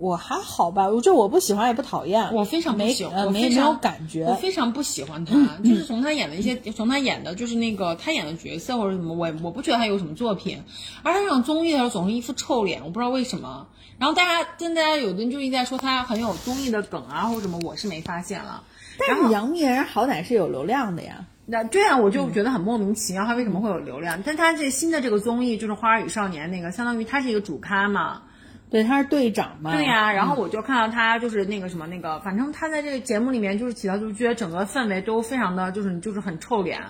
我还好吧，我就我不喜欢也不讨厌，我非常不喜欢，没没有感觉，我非常不喜欢他，就是从他演的一些，从他演的就是那个他演的角色或者什么，我我不觉得他有什么作品，而他上综艺的时候总是一副臭脸，我不知道为什么。然后大家跟大家有的人就一直在说他很有综艺的梗啊或者什么，我是没发现了。但是杨幂人好歹是有流量的呀，那对啊，我就觉得很莫名其妙，他为什么会有流量？但他这新的这个综艺就是《花儿与少年》那个，相当于他是一个主咖嘛。对，他是队长嘛？对呀，然后我就看到他就是那个什么那个，反正他在这个节目里面就是起到，就是觉得整个氛围都非常的就是就是很臭脸。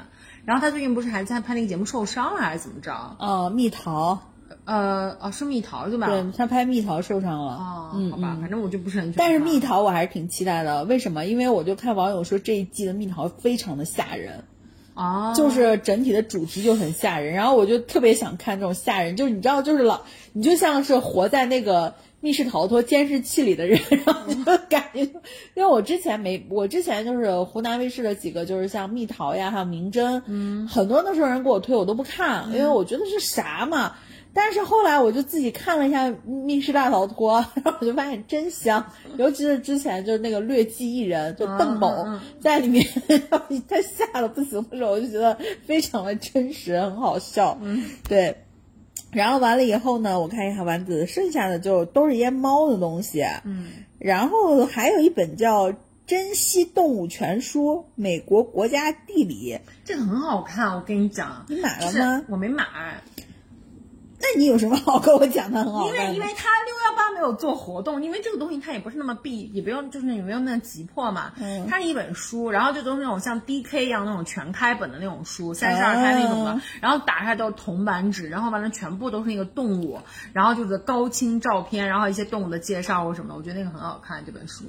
然后他最近不是还在拍那个节目受伤了还是怎么着？哦，蜜桃，呃，哦是蜜桃对吧？对他拍蜜桃受伤了。哦，好吧，反正我就不是很。但是蜜桃我还是挺期待的，为什么？因为我就看网友说这一季的蜜桃非常的吓人。啊，就是整体的主题就很吓人，然后我就特别想看这种吓人，就是你知道，就是老，你就像是活在那个密室逃脱监视器里的人，然后就感觉，因为我之前没，我之前就是湖南卫视的几个，就是像蜜桃呀，还有明侦，嗯，很多那时候人给我推，我都不看，因为我觉得是啥嘛。但是后来我就自己看了一下密室大逃脱，然后我就发现真香，尤其是之前就是那个劣迹艺人，就邓某在里面，他吓得不行的时候，我就觉得非常的真实，很好笑，嗯，对。然后完了以后呢，我看一下丸子，剩下的就都是一些猫的东西。嗯，然后还有一本叫《珍稀动物全书》，美国国家地理，这个很好看，我跟你讲。你买了吗？我没买。那你有什么好跟我讲的很好？因为因为他六幺八没有做活动，因为这个东西它也不是那么必，也不用就是也没有那么急迫嘛。嗯。它是一本书，然后就都是那种像 DK 一样那种全开本的那种书，三十二开那种的。然后打开都是铜版纸，然后完了全部都是那个动物，然后就是高清照片，然后一些动物的介绍或什么的，我觉得那个很好看这本书。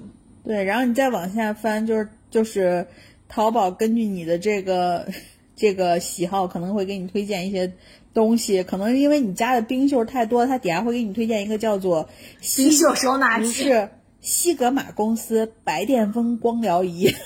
对，然后你再往下翻，就是就是淘宝根据你的这个 这个喜好，可能会给你推荐一些。东西可能因为你家的冰袖太多，它底下会给你推荐一个叫做冰袖收纳器，是西格玛公司白癜风光疗仪。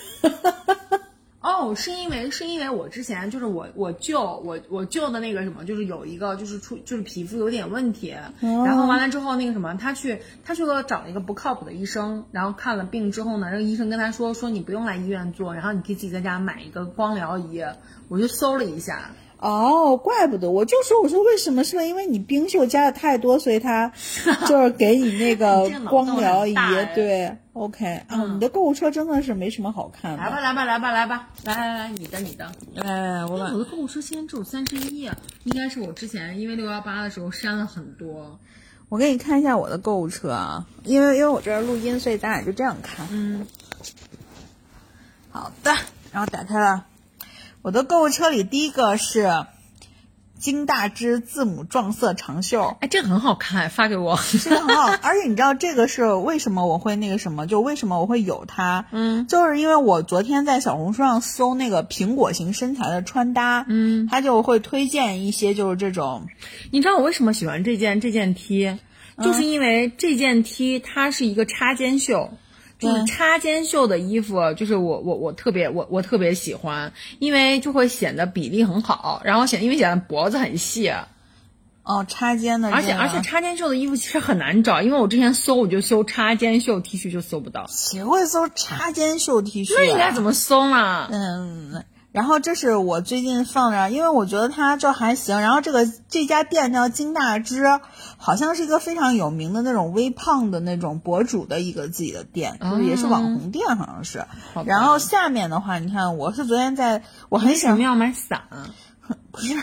哦，是因为是因为我之前就是我我舅我我舅的那个什么，就是有一个就是出就是皮肤有点问题，然后完了之后那个什么，他去他去了找了一个不靠谱的医生，然后看了病之后呢，那个医生跟他说说你不用来医院做，然后你可以自己在家买一个光疗仪，我就搜了一下。哦，怪不得，我就说，我说为什么？是不是因为你冰袖加的太多，所以他 就是给你那个光疗仪？对，OK 啊，你的购物车真的是没什么好看的。来吧，来吧，来吧，来吧，来来来，你的，你的，哎，我我的购物车现在只有三十一页，应该是我之前因为六幺八的时候删了很多。我给你看一下我的购物车啊，因为因为我这儿录音，所以咱俩就这样看。嗯，好的，然后打开了。我的购物车里第一个是金大织字母撞色长袖，哎，这个很好看，发给我，这个很好。而且你知道这个是为什么我会那个什么？就为什么我会有它？嗯，就是因为我昨天在小红书上搜那个苹果型身材的穿搭，嗯，它就会推荐一些就是这种。你知道我为什么喜欢这件这件 T？就是因为这件 T 它是一个插肩袖。就是插肩袖的衣服，就是我我我特别我我特别喜欢，因为就会显得比例很好，然后显因为显得脖子很细。哦，插肩的，而且而且插肩袖的衣服其实很难找，因为我之前搜我就搜插肩袖 T 恤就搜不到。谁会搜插肩袖 T 恤？那应该怎么搜呢？嗯。然后这是我最近放的，因为我觉得它就还行。然后这个这家店叫金大芝，好像是一个非常有名的那种微胖的那种博主的一个自己的店，就是也是网红店，好像是。然后下面的话，你看，我是昨天在，我很喜欢要买伞，不是，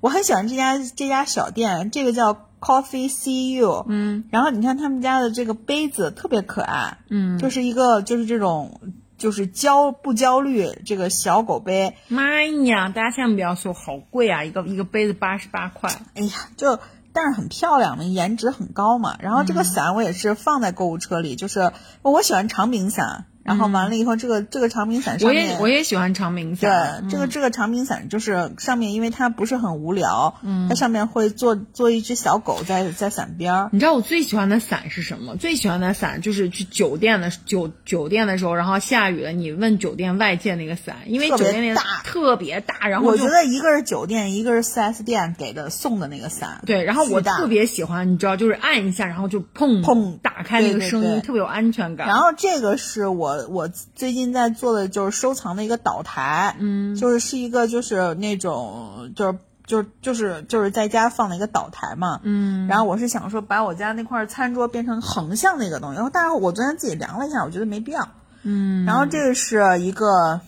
我很喜欢这家这家小店，这个叫 Coffee See You，嗯。然后你看他们家的这个杯子特别可爱，嗯，就是一个就是这种。就是焦不焦虑这个小狗杯，妈呀！大家千万不要说好贵啊，一个一个杯子八十八块。哎呀，就但是很漂亮嘛，颜值很高嘛。然后这个伞我也是放在购物车里，就是我喜欢长柄伞。然后完了以后，这个这个长柄伞上面，我也我也喜欢长柄伞。对，这个这个长柄伞就是上面，因为它不是很无聊，嗯，它上面会做做一只小狗在在伞边儿。你知道我最喜欢的伞是什么？最喜欢的伞就是去酒店的酒酒店的时候，然后下雨了，你问酒店外借那个伞，因为酒店那个特别大。然后我觉得一个是酒店，一个是四 S 店给的送的那个伞。对，然后我特别喜欢，你知道，就是按一下，然后就砰砰打开那个声音，特别有安全感。然后这个是我我最近。在做的就是收藏的一个岛台，嗯，就是是一个就是那种就是就是就是就是在家放的一个岛台嘛，嗯，然后我是想说把我家那块餐桌变成横向的一个东西，然后但是我昨天自己量了一下，我觉得没必要，嗯，然后这个是一个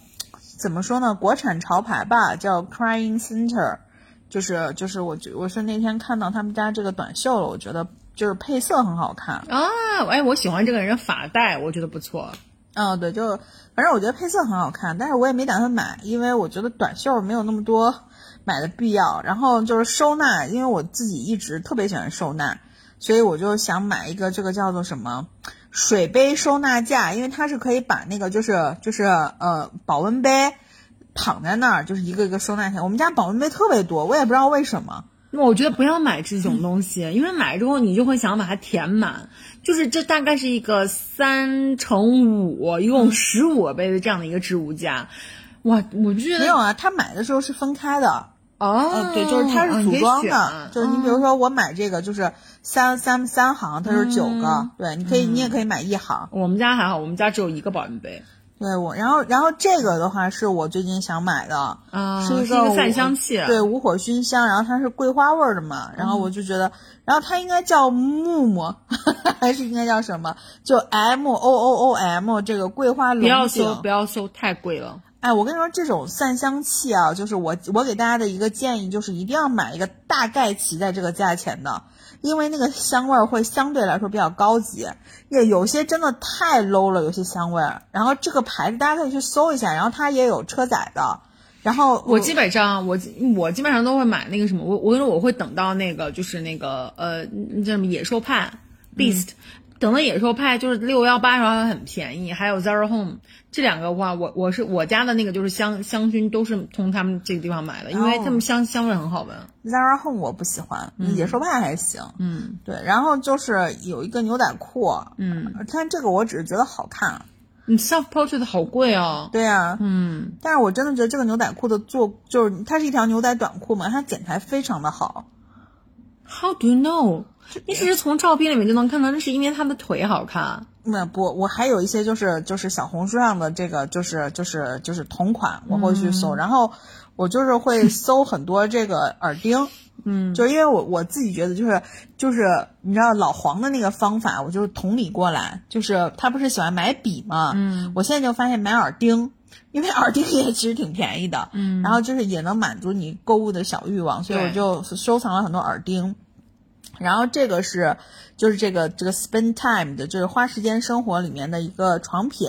怎么说呢，国产潮牌吧，叫 Crying Center，就是就是我我是那天看到他们家这个短袖了，我觉得就是配色很好看啊，哎，我喜欢这个人发带，我觉得不错。嗯，对，就反正我觉得配色很好看，但是我也没打算买，因为我觉得短袖没有那么多买的必要。然后就是收纳，因为我自己一直特别喜欢收纳，所以我就想买一个这个叫做什么水杯收纳架，因为它是可以把那个就是就是呃保温杯躺在那儿，就是一个一个收纳起来。我们家保温杯特别多，我也不知道为什么。那我觉得不要买这种东西，因为买之后你就会想把它填满，就是这大概是一个三乘五，一共十五杯的这样的一个置物架。哇，我就觉得没有啊，他买的时候是分开的。哦，对，就是它是组装的，就是你比如说我买这个就是三三三行，它是九个，对，你可以你也可以买一行。我们家还好，我们家只有一个保温杯。对我，然后然后这个的话是我最近想买的，是一个散香器，对，无火熏香，然后它是桂花味的嘛，然后我就觉得，然后它应该叫木木，还是应该叫什么？就 M O O O M 这个桂花龙不要搜，不要搜，太贵了。哎，我跟你说，这种散香器啊，就是我我给大家的一个建议，就是一定要买一个大概齐在这个价钱的，因为那个香味儿会相对来说比较高级。也有些真的太 low 了，有些香味儿。然后这个牌子大家可以去搜一下，然后它也有车载的。然后我基本上我我基本上都会买那个什么，我我跟你说我会等到那个就是那个呃叫什么野兽派 Beast。等的野兽派就是六幺八时候很便宜，还有 Zara Home 这两个话，我我是我家的那个就是香香薰都是从他们这个地方买的，因为他们香香味很好闻。Zara Home 我不喜欢，野兽派还行。嗯，对，然后就是有一个牛仔裤，嗯，但这个我只是觉得好看。你 Self Portrait 好贵哦。对啊，嗯，但是我真的觉得这个牛仔裤的做就是它是一条牛仔短裤嘛，它剪裁非常的好。How do you know？你只是从照片里面就能看到，那是因为他的腿好看。那不，我还有一些就是就是小红书上的这个就是就是就是同款，我会去搜。然后我就是会搜很多这个耳钉，嗯，就因为我我自己觉得就是就是你知道老黄的那个方法，我就是同理过来，就是他不是喜欢买笔嘛，嗯，我现在就发现买耳钉，因为耳钉也其实挺便宜的，嗯，然后就是也能满足你购物的小欲望，所以我就收藏了很多耳钉。然后这个是，就是这个这个 spend time 的，就是花时间生活里面的一个床品，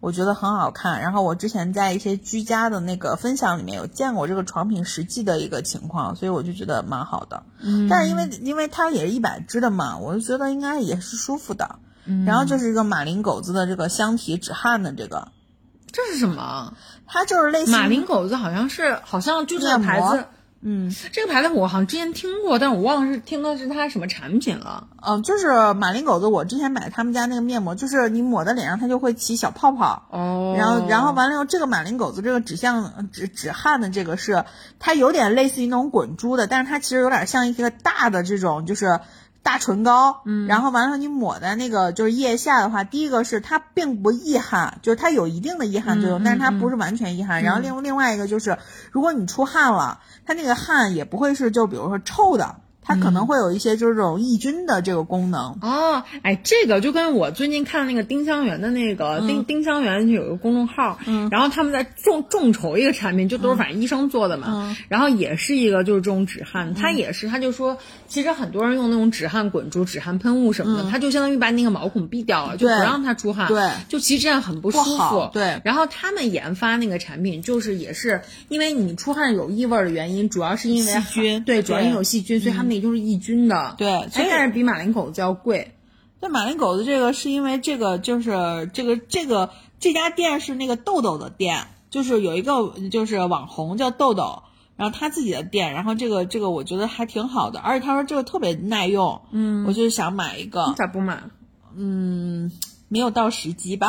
我觉得很好看。然后我之前在一些居家的那个分享里面有见过这个床品实际的一个情况，所以我就觉得蛮好的。嗯，但是因为因为它也是一百支的嘛，我就觉得应该也是舒服的。嗯，然后就是一个马林狗子的这个香体止汗的这个，这是什么？它就是类似马林狗子，好像是好像就这个牌子。嗯，这个牌子我好像之前听过，但我忘了是听的是它什么产品了。嗯，就是马林狗子，我之前买他们家那个面膜，就是你抹在脸上，它就会起小泡泡。哦。然后，然后完了以后，这个马林狗子这个止像止止汗的这个是，它有点类似于那种滚珠的，但是它其实有点像一个大的这种就是。大唇膏，嗯，然后完了你抹在那个就是腋下的话，第一个是它并不易汗，就是它有一定的易汗作用，但是它不是完全易汗。然后另另外一个就是，如果你出汗了，它那个汗也不会是就比如说臭的。它可能会有一些就是这种抑菌的这个功能。哦，哎，这个就跟我最近看那个丁香园的那个丁丁香园有一个公众号，嗯，然后他们在众众筹一个产品，就都是反正医生做的嘛，嗯，然后也是一个就是这种止汗，它也是，他就说其实很多人用那种止汗滚珠、止汗喷雾什么的，它就相当于把那个毛孔闭掉了，就不让它出汗，对，就其实这样很不舒服，对。然后他们研发那个产品，就是也是因为你出汗有异味的原因，主要是因为细菌，对，主要因为有细菌，所以他们那就是抑菌的。对，但是比马林狗子要贵。那马林狗子这个是因为这个就是这个这个这家店是那个豆豆的店，就是有一个就是网红叫豆豆，然后他自己的店，然后这个这个我觉得还挺好的，而且他说这个特别耐用，嗯，我就想买一个。咋不买？嗯，没有到时机吧，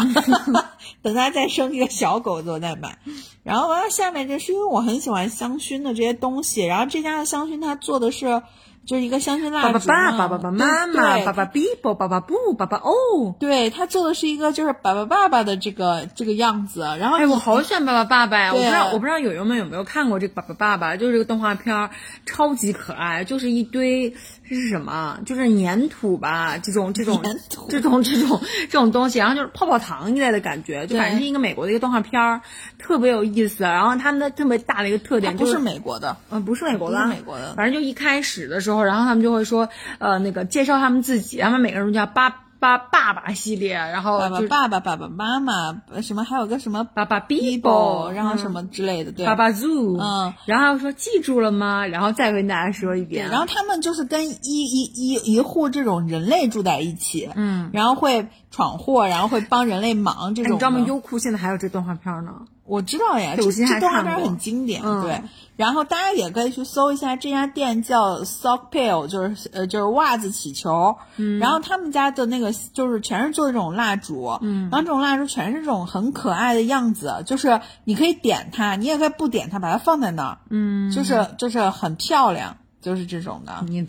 等他再生一个小狗子我再买。然后完了下面这是因为我很喜欢香薰的这些东西，然后这家的香薰它做的是。就是一个香薰蜡烛，爸爸、爸爸、爸爸妈妈、爸爸 Bibo、爸爸不、爸爸哦，对他做的是一个就是爸爸爸爸的这个这个样子，然后哎，我好喜欢爸爸爸爸呀！我不知道我不知道友友们有没有看过这个爸爸爸爸，就是这个动画片，超级可爱，就是一堆这是什么？就是粘土吧，这种这种这种这种这种东西，然后就是泡泡糖一类的感觉，就反正是一个美国的一个动画片，特别有意思。然后他们的特别大的一个特点就是美国的，嗯，不是美国的，美国的，反正就一开始的时候。然后他们就会说，呃，那个介绍他们自己，他们每个人叫巴巴爸爸系列，然后爸爸爸爸爸爸妈妈什么，还有个什么爸爸 Bibo，然后什么之类的，对，爸爸 Zoo，嗯，然后说记住了吗？然后再跟大家说一遍。然后他们就是跟一一一一户这种人类住在一起，嗯，然后会闯祸，然后会帮人类忙这种。你知道吗？优酷现在还有这动画片呢。我知道呀，这这动画片很经典，对。然后大家也可以去搜一下这家店叫 Sock Pail，就是呃就是袜子起球。嗯。然后他们家的那个就是全是做这种蜡烛，嗯。然后这种蜡烛全是这种很可爱的样子，就是你可以点它，你也可以不点它，把它放在那儿，嗯。就是就是很漂亮，就是这种的。你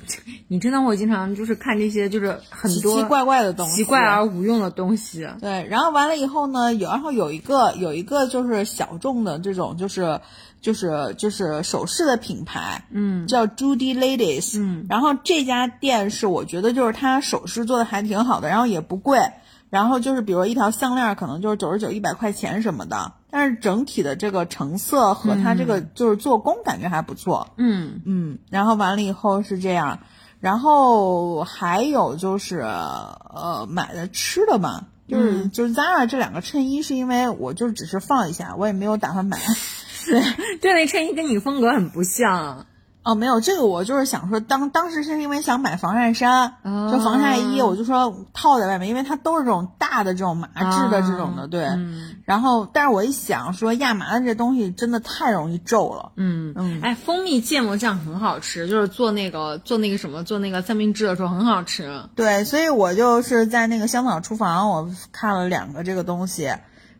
你真的会经常就是看这些就是很多奇奇怪怪的东西，奇怪而无用的东西。对。然后完了以后呢，有然后有一个有一个就是小众的这种就是。就是就是首饰的品牌，嗯，叫 Judy Ladies，嗯，然后这家店是我觉得就是它首饰做的还挺好的，然后也不贵，然后就是比如一条项链可能就是九十九一百块钱什么的，但是整体的这个成色和它这个就是做工感觉还不错，嗯嗯，然后完了以后是这样，然后还有就是呃买的吃的嘛，就是就是 Zara 这两个衬衣是因为我就只是放一下，我也没有打算买。对，这那衬衣跟你风格很不像。哦，没有这个，我就是想说，当当时是因为想买防晒衫，就防晒衣，我就说套在外面，因为它都是这种大的这种麻质的这种的，对。然后，但是我一想说，亚麻的这东西真的太容易皱了。嗯嗯。哎，蜂蜜芥末酱很好吃，就是做那个做那个什么做那个三明治的时候很好吃。对，所以我就是在那个香草厨房，我看了两个这个东西。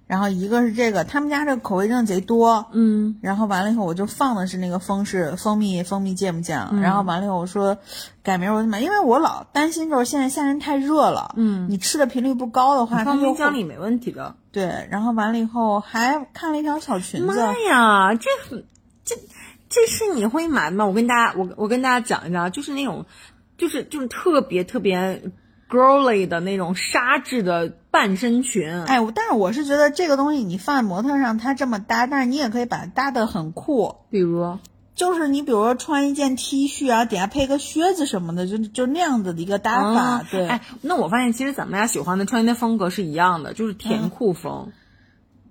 然后一个是这个，他们家这个口味真的贼多，嗯。然后完了以后，我就放的是那个蜂式蜂蜜蜂蜜芥末酱。然后完了以后，我说改明儿我就买，因为我老担心就是现在夏天太热了，嗯，你吃的频率不高的话，放冰箱里没问题的。对，然后完了以后还看了一条小裙子。妈呀，这这这是你会买吗？我跟大家我我跟大家讲一下，就是那种就是就是特别特别。Girly 的那种纱质的半身裙，哎，但是我是觉得这个东西你放在模特上，它这么搭，但是你也可以把它搭的很酷。比如，就是你比如说穿一件 T 恤啊，底下配个靴子什么的，就就那样子的一个搭法。对，哎，那我发现其实咱们俩喜欢的穿衣的风格是一样的，就是甜酷风。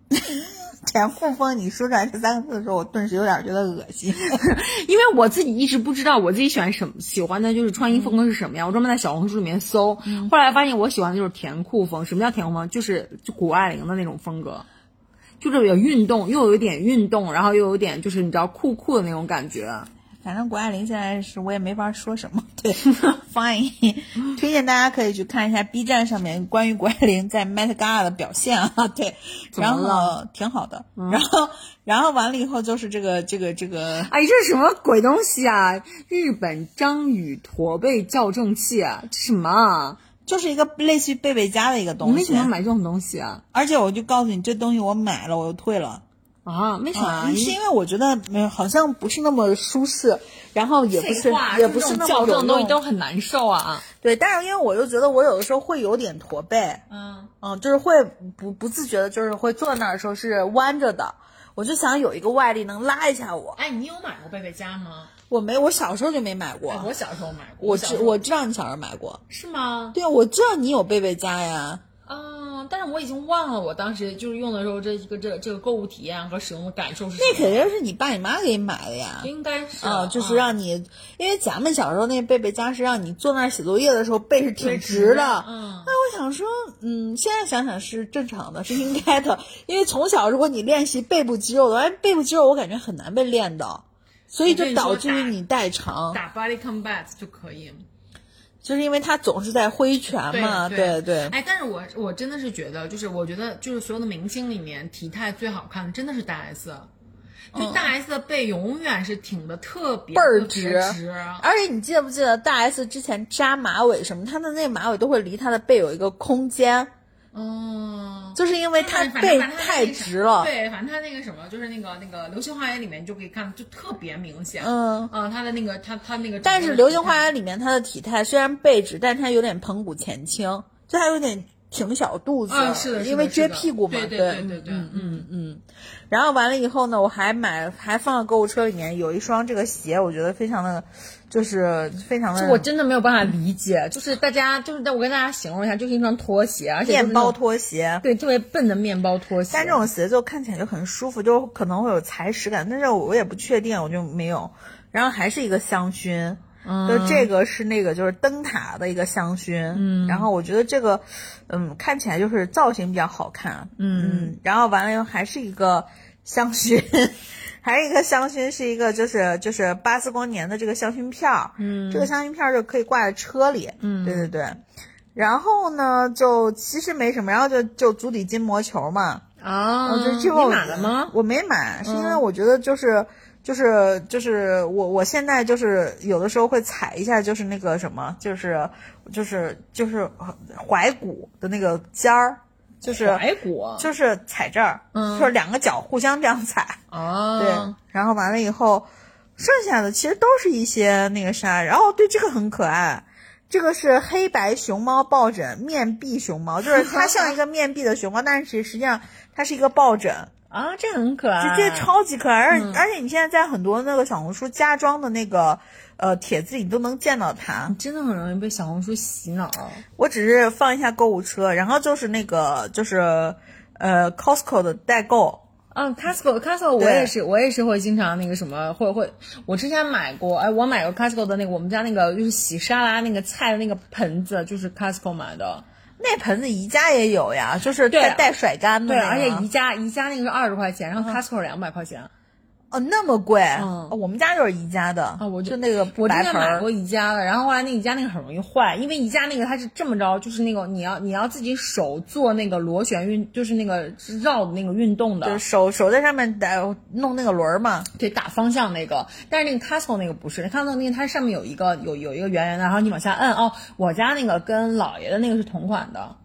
甜酷风，你说出来这三个字的时候，我顿时有点觉得恶心，因为我自己一直不知道我自己喜欢什么，喜欢的就是穿衣风格是什么样。我专门在小红书里面搜，后来发现我喜欢的就是甜酷风。什么叫甜酷风？就是就谷爱凌的那种风格，就是有运动，又有一点运动，然后又有点就是你知道酷酷的那种感觉。反正谷爱凌现在是我也没法说什么，对，Fine，推荐大家可以去看一下 B 站上面关于谷爱凌在 Met Gala 的表现啊，对，然后挺好的，然后然后完了以后就是这个这个这个，哎，这是什么鬼东西啊？日本章鱼驼背矫正器啊？这什么？啊就是一个类似于贝贝佳的一个东西。你为什么买这种东西啊？而且我就告诉你，这东西我买了，我又退了。啊，为啥？是因为我觉得没有，好像不是那么舒适，然后也不是，也不是那么矫正东西都很难受啊。对，但是因为我就觉得我有的时候会有点驼背，嗯嗯，就是会不不自觉的，就是会坐在那儿的时候是弯着的，我就想有一个外力能拉一下我。哎，你有买过贝贝佳吗？我没，我小时候就没买过。我小时候买过，我知我知道你小时候买过，是吗？对啊，我知道你有贝贝佳呀。嗯，但是我已经忘了我当时就是用的时候这一个这这个购物体验和使用的感受是。那肯定是你爸你妈给你买的呀。应该是。啊，就是让你，因为咱们小时候那背背佳是让你坐那儿写作业的时候背是挺直的。嗯。那我想说，嗯，现在想想是正常的，是应该的。因为从小如果你练习背部肌肉的，哎，背部肌肉我感觉很难被练到，所以就导致于你代偿。打 body combat 就可以。就是因为他总是在挥拳嘛，对对。哎，但是我我真的是觉得，就是我觉得，就是所有的明星里面，体态最好看的真的是大 S，就大 S 的背永远是挺的特别倍儿直，而且你记得不记得大 S 之前扎马尾什么，她的那个马尾都会离她的背有一个空间。哦，就是因为他背太直了。对，反正他那个什么，就是那个那个《流星花园》里面就可以看，就特别明显。嗯嗯，他的那个他他那个。但是《流星花园》里面他的体态虽然背直，但是他有点盆骨前倾，就他有点挺小肚子。啊，是的，因为撅屁股嘛。对对对对对，嗯嗯。然后完了以后呢，我还买还放到购物车里面有一双这个鞋，我觉得非常的。就是非常的，我真的没有办法理解。就是大家，就是我跟大家形容一下，就是一双拖鞋，而且面包拖鞋，对，特别笨的面包拖鞋。但这种鞋就看起来就很舒服，就可能会有踩屎感，但是我也不确定，我就没有。然后还是一个香薰，就这个是那个就是灯塔的一个香薰。嗯，然后我觉得这个，嗯，看起来就是造型比较好看。嗯，然后完了以后还是一个。香薰，还有一个香薰是一个就是就是巴斯光年的这个香薰片儿，嗯这个香薰片儿就可以挂在车里，嗯对对对。然后呢，就其实没什么，然后就就足底筋膜球嘛，啊，我就最后你买了吗？我没买，是因为嗯我觉得就是。就是就是我我现在就是有的时候会踩一下，就是那个什么，就是就是就是踝骨的那个尖儿，就是怀骨就是踩这儿，嗯就是两个脚互相这样踩，啊，对，然后完了以后，剩下的其实都是一些那个啥，然后对这个很可爱。这个是黑白熊猫抱枕面壁熊猫，就是它像一个面壁的熊猫，但是其实实际上它是一个抱枕，啊，这很可爱，这这超级可爱，而而且你现在在很多那个小红书家装的那个呃帖子里你都能见到它。真的很容易被小红书洗脑。我只是放一下购物车，然后就是那个就是呃 Costco 的代购，嗯，Costco Costco 我也是，我也是会经常那个什么，会会，我之前买过，哎，我买过 Costco 的那个我们家那个就是洗沙拉那个菜的那个盆子，就是 Costco 买的。那盆子宜家也有呀，就是带带甩干的对，而且宜家宜家那个是二十块钱，然后 Costco 两百块钱。哦那么贵，嗯哦我们家就是宜家的啊，我就那个我之前买过宜家的，然后后来那宜家那个很容易坏，因为宜家那个它是这么着，就是那个你要你要自己手做那个螺旋运，就是那个绕的那个运动的，就是手手在上面打弄那个轮儿嘛。对，打方向那个，但是那个 Costco 那个不是，Costco 那个它上面有一个有有一个圆圆的，然后你往下摁哦。我家那个跟姥爷的那个是同款的，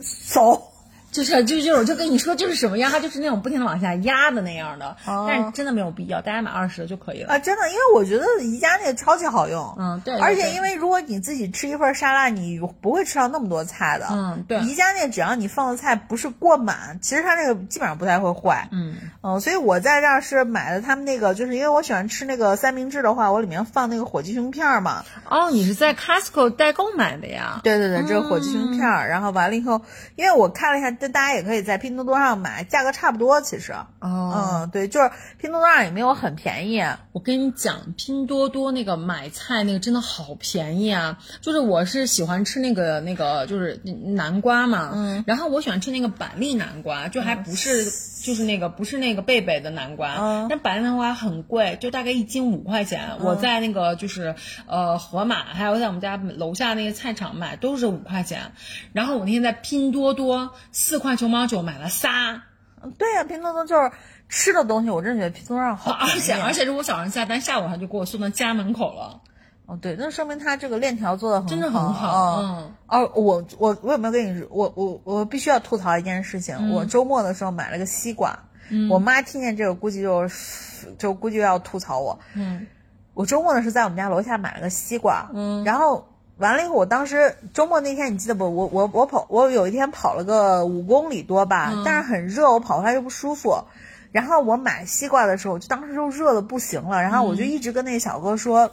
手就是就是就是我就跟你说就是什么样，它就是那种不停的往下压的那样的，哦但是真的没有必要，大家买二十的就可以了。啊，真的，因为我觉得宜家那个超级好用。嗯，对，而且因为如果你自己吃一份沙拉，你不会吃到那么多菜的。嗯对宜家那只要你放的菜不是过满，其实它那个基本上不太会坏。嗯嗯，所以我在这儿是买了他们那个，就是因为我喜欢吃那个三明治的话，我里面放那个火鸡胸片儿嘛。哦，你是在 Costco 代购买的呀？对对对，这个火鸡胸片儿，然后完了以后，因为我看了一下，这大家也可以在拼多多上买，价格差不多其实。哦，嗯，对，就是拼多多上也没有很便宜。我跟你讲，拼多多那个买菜那个真的好便宜啊！就是我是喜欢吃那个那个就是南瓜嘛，嗯，然后我喜欢吃那个板栗南瓜，就还不是、就是那个不是那个贝贝的南瓜，嗯但板栗南瓜很贵，就大概一斤五块钱。我在那个就是呃盒马，还有在我们家楼下那个菜场买都是五块钱，然后我那天在拼多多四块九毛九买了仨。对呀、拼多多就是吃的东西，我真觉得拼多多上好。而且而且是我早上下单，下午他就给我送到家门口了，哦，对，那说明他这个链条做的很真的很好。好。嗯，哦，我我我有没有跟你说？我我我必须要吐槽一件事情。我周末的时候买了个西瓜，我妈听见这个估计就就估计要吐槽我。嗯我周末的时候在我们家楼下买了个西瓜，嗯然后完了以后，我当时周末那天你记得不？我我我跑，我有一天跑了个五公里多吧，嗯但是很热，我跑回来又不舒服。然后我买西瓜的时候，就当时就热的不行了，然后我就一直跟那个小哥说。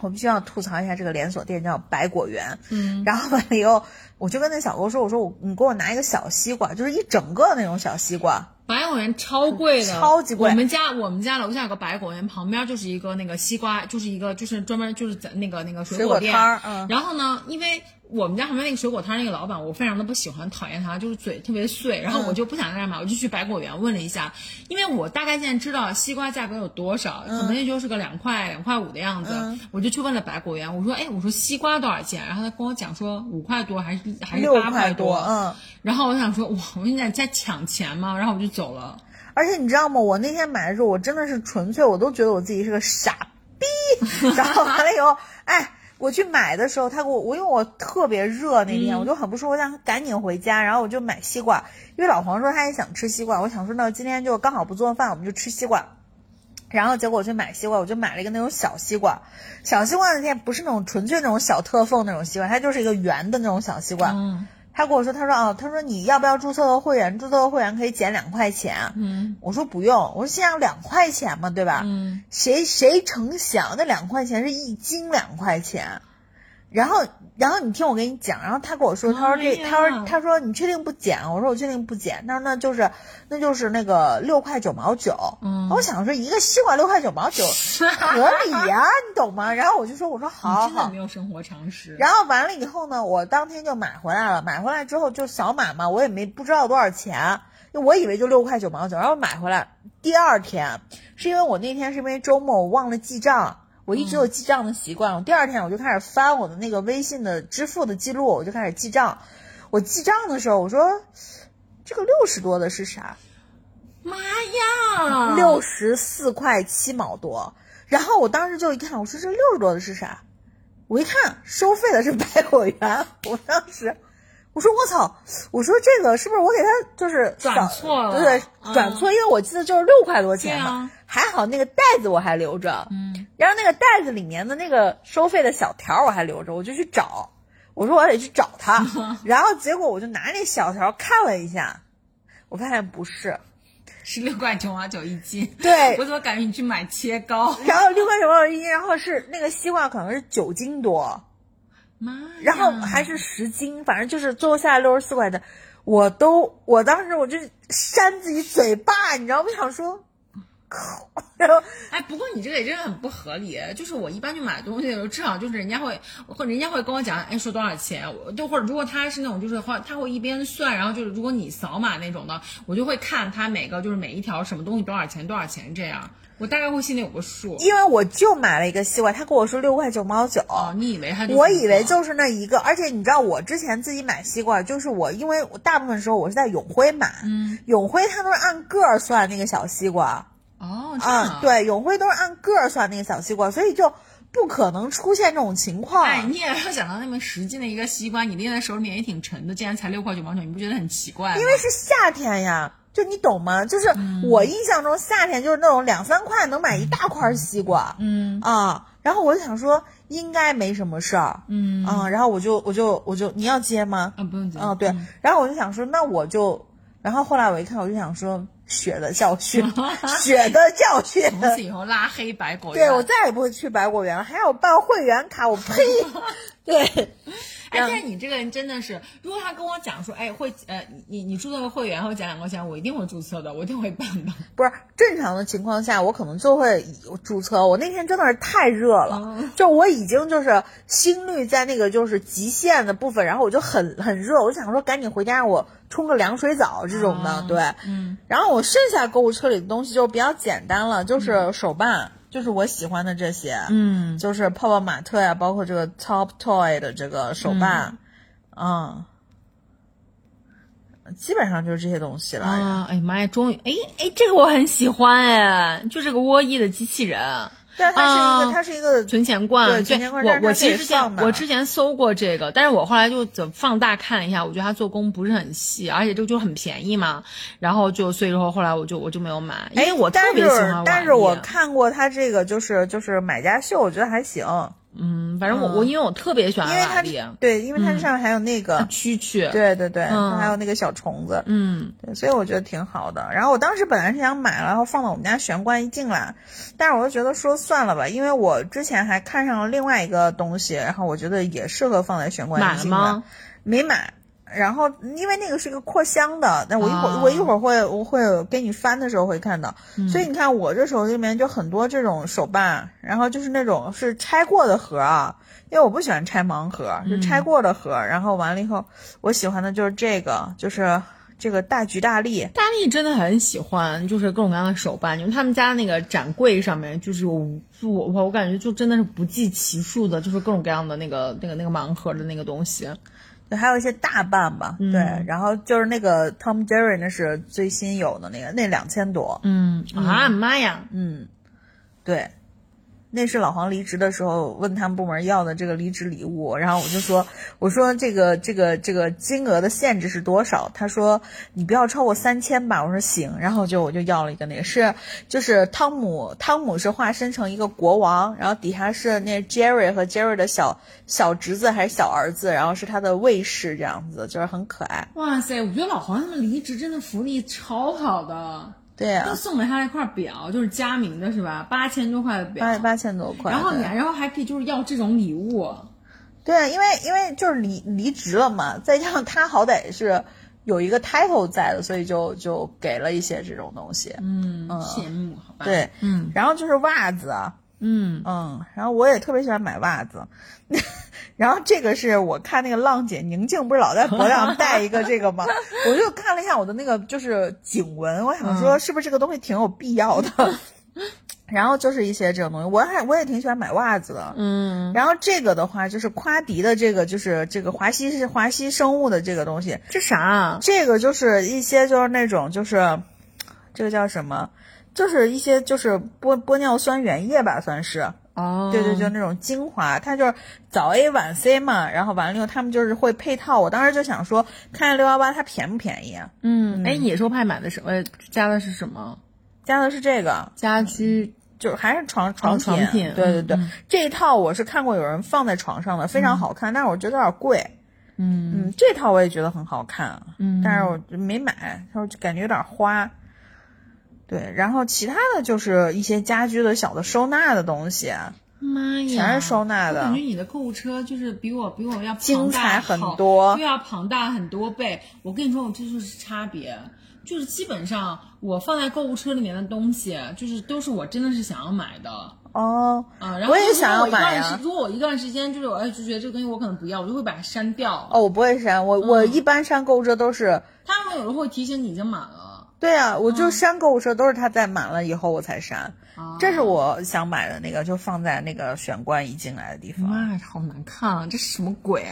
我必须要吐槽一下这个连锁店，叫百果园。嗯 然后完了以后，我就跟那小哥说：“我说我你给我拿一个小西瓜，就是一整个那种小西瓜。百果园超贵的，超级贵我们家我们家楼下有个百果园，旁边就是一个那个西瓜，就是一个就是专门就是在那个那个水水果店。摊儿嗯然后呢，因为我们家旁边那个水果摊那个老板，我非常的不喜欢，讨厌他，就是嘴特别碎。然后我就不想在那儿买，我就去百果园问了一下，因为我大概现在知道西瓜价格有多少，可能也就是个两块两块五的样子。嗯我就去问了百果园，我说，哎，我说西瓜多少钱？然后他跟我讲说五块多还是还是八块多多。嗯。然后我想说，哇，我现在在抢钱吗？然后我就走了。而且你知道吗？我那天买的时候，我真的是纯粹，我都觉得我自己是个傻逼。然后完了以后，哎，我去买的时候，他给我，我因为我特别热那天，我就很不舒服，我想赶紧回家，然后我就买西瓜，因为老黄说他也想吃西瓜，我想说那今天就刚好不做饭，我们就吃西瓜。然后结果我去买西瓜，我就买了一个那种小西瓜，小西瓜那天不是那种纯粹那种小特缝那种西瓜，它就是一个圆的那种小西瓜。嗯他跟我说，他说哦，他说你要不要注册个会员？注册个会员可以减两块钱。嗯我说不用，我说现在两块钱嘛，对吧？嗯，谁谁成想那两块钱是一斤两块钱，然后，然后你听我跟你讲，然后他跟我说，他说这，他说他说你确定不减？我说我确定不减。他说那就是那就是那个六块九毛九。嗯，我想说一个西瓜六块九毛九 合理呀，你懂吗？然后我就说我说好，真的没有生活常识。然后完了以后呢，我当天就买回来了。买回来之后就扫码嘛，我也没不知道多少钱，我以为就六块九毛九。然后买回来第二天，是因为我那天是因为周末我忘了记账。我一直有记账的习惯，我第二天我就开始翻我的那个微信的支付的记录，我就开始记账。我记账的时候，我说这个六十多的是啥？妈呀，六十四块七毛多。然后我当时就一看，我说这六十多的是啥？我一看收费的是百果园，我当时。我说我操！我说这个是不是我给他就是转错了？对对，转错，因为我记得就是六块多钱嘛。还好那个袋子我还留着，嗯，然后那个袋子里面的那个收费的小条我还留着，我就去找。我说我得去找他，然后结果我就拿那小条看了一下，我发现不是，是六块九毛九一斤。对，我怎么感觉你去买切糕？然后六块九毛九一斤，然后是那个西瓜可能是九斤多。妈，然后还是十斤，反正就是最后下来六十四块的，我都，我当时我就扇自己嘴巴，你知道，我想说，然后，哎，不过你这个也真的很不合理，就是我一般去买东西的时候，至少就是人家会，或人家会跟我讲，哎，说多少钱，我就或者如果他是那种就是话，他会一边算，然后就是如果你扫码那种的，我就会看他每个就是每一条什么东西多少钱多少钱这样。我大概会心里有个数，因为我就买了一个西瓜，他跟我说六块九毛九。哦，你以为他？我以为就是那一个，而且你知道我之前自己买西瓜，就是我因为我大部分时候我是在永辉买，嗯，永辉他都是按个儿算那个小西瓜。哦，啊，对，永辉都是按个儿算那个小西瓜，所以就不可能出现这种情况。哎，你也要想到那么十斤的一个西瓜，你拎在手里面也挺沉的，竟然才六块九毛九，你不觉得很奇怪？因为是夏天呀。就你懂吗？就是我印象中夏天就是那种两三块能买一大块西瓜，嗯啊，然后我就想说应该没什么事儿，嗯啊，然后我就我就我就你要接吗？啊不用接啊对，然后我就想说那我就，然后后来我一看我就想说血的教训，血的教训，从此以后拉黑百果园，对我再也不会去百果园了，还要办会员卡，我呸，对。哎，但是你这个人真的是，如果他跟我讲说，哎，会，呃，你你注册个会员会减两块钱，我一定会注册的，我一定会办的。不是正常的情况下，我可能就会注册。我那天真的是太热了，就我已经就是心率在那个就是极限的部分，然后我就很很热，我就想说赶紧回家让我冲个凉水澡这种的，对，嗯。然后我剩下购物车里的东西就比较简单了，就是手办。就是我喜欢的这些，嗯，就是泡泡玛特呀，包括这个 Top Toy 的这个手办，嗯，基本上就是这些东西了。啊，哎呀妈呀，终于，哎哎，这个我很喜欢哎，就这个沃伊的机器人。对，它是一个，它是一个存钱罐。对，存钱罐。我我其实之前我之前搜过这个，但是我后来就怎放大看了一下，我觉得它做工不是很细，而且这个就很便宜嘛，然后就所以说后来我就我就没有买，因为我特别喜欢但是我看过它这个，就是就是买家秀，我觉得还行。嗯，反正我我因为我特别喜欢因为它，对，因为它上面还有那个蛐蛐，对对对，还有那个小虫子，嗯，对，所以我觉得挺好的。然后我当时本来是想买了，然后放到我们家玄关一进来，但是我就觉得说算了吧，因为我之前还看上了另外一个东西，然后我觉得也适合放在玄关一进来，没买。然后，因为那个是一个扩香的，那我一会儿我一会儿会我会给你翻的时候会看到，所以你看我这手里面就很多这种手办，然后就是那种是拆过的盒啊，因为我不喜欢拆盲盒，就拆过的盒，然后完了以后，我喜欢的就是这个，就是这个大吉大利，大利真的很喜欢，就是各种各样的手办，因为他们家那个展柜上面就是有我我我感觉就真的是不计其数的，就是各种各样的那个那个那个盲盒的那个东西。对，还有一些大半吧，对，然后就是那个 Tom Jerry，那是最新有的那个，那两千多，嗯啊妈呀，嗯，对。那是老黄离职的时候问他们部门要的这个离职礼物，然后我就说，我说这个这个这个金额的限制是多少？他说你不要超过三千吧。我说行，然后就我就要了一个那个是就是汤姆 汤姆是化身成一个国王，然后底下是那 Jerry 和 Jerry 的小小侄子还是小儿子，然后是他的卫士这样子，就是很可爱。哇塞，我觉得老黄他们离职真的福利超好的。对呀，都送了他一块表，就是佳明的是吧？八千多块的表，八八千多块。然后你，然后还可以就是要这种礼物。对啊，因为因为就是离离职了嘛，再加上他好歹是有一个 title 在的，所以就就给了一些这种东西。嗯，羡慕，好吧？对，嗯然后就是袜子，嗯嗯，然后我也特别喜欢买袜子，然后这个是我看那个浪姐宁静不是老在脖子上戴一个这个吗？我就看了一下我的那个就是颈纹，我想说是不是这个东西挺有必要的。然后就是一些这种东西，我还我也挺喜欢买袜子的。嗯，然后这个的话就是夸迪的这个就是这个华西是华西生物的这个东西，这啥啊？这个就是一些就是那种就是这个叫什么，就是一些就是玻玻尿酸原液吧，算是。哦，对对，就那种精华，它就是早 A 晚 C 嘛，然后完了以后他们就是会配套。我当时就想说，看六幺八它便不便宜啊？嗯，哎，野兽派买的什么？加的是什么？加的是这个，家居就是还是床床床品对对对，嗯这一套我是看过有人放在床上的，非常好看，但是我觉得有点贵。嗯嗯，这套我也觉得很好看，嗯但是我就没买，他说就感觉有点花。对，然后其他的就是一些家居的小的收纳的东西，妈呀，全是收纳的我感觉你的购物车就是比我比我要精彩很多又要庞大很多倍。我跟你说，我这就是差别，就是基本上我放在购物车里面的东西，就是都是我真的是想要买的。哦。啊，然后我也如果想要买啊时如果我一段时间就是我哎就觉得这个东西我可能不要，我就会把它删掉。哦，我不会删，我我嗯一般删购物车都是，他们有时候会提醒你已经满了。对啊，我嗯。就删购物车都是它在满了以后我才删，啊这是我想买的那个，就放在那个玄关一进来的地方，妈呀，好难看啊！这是什么鬼？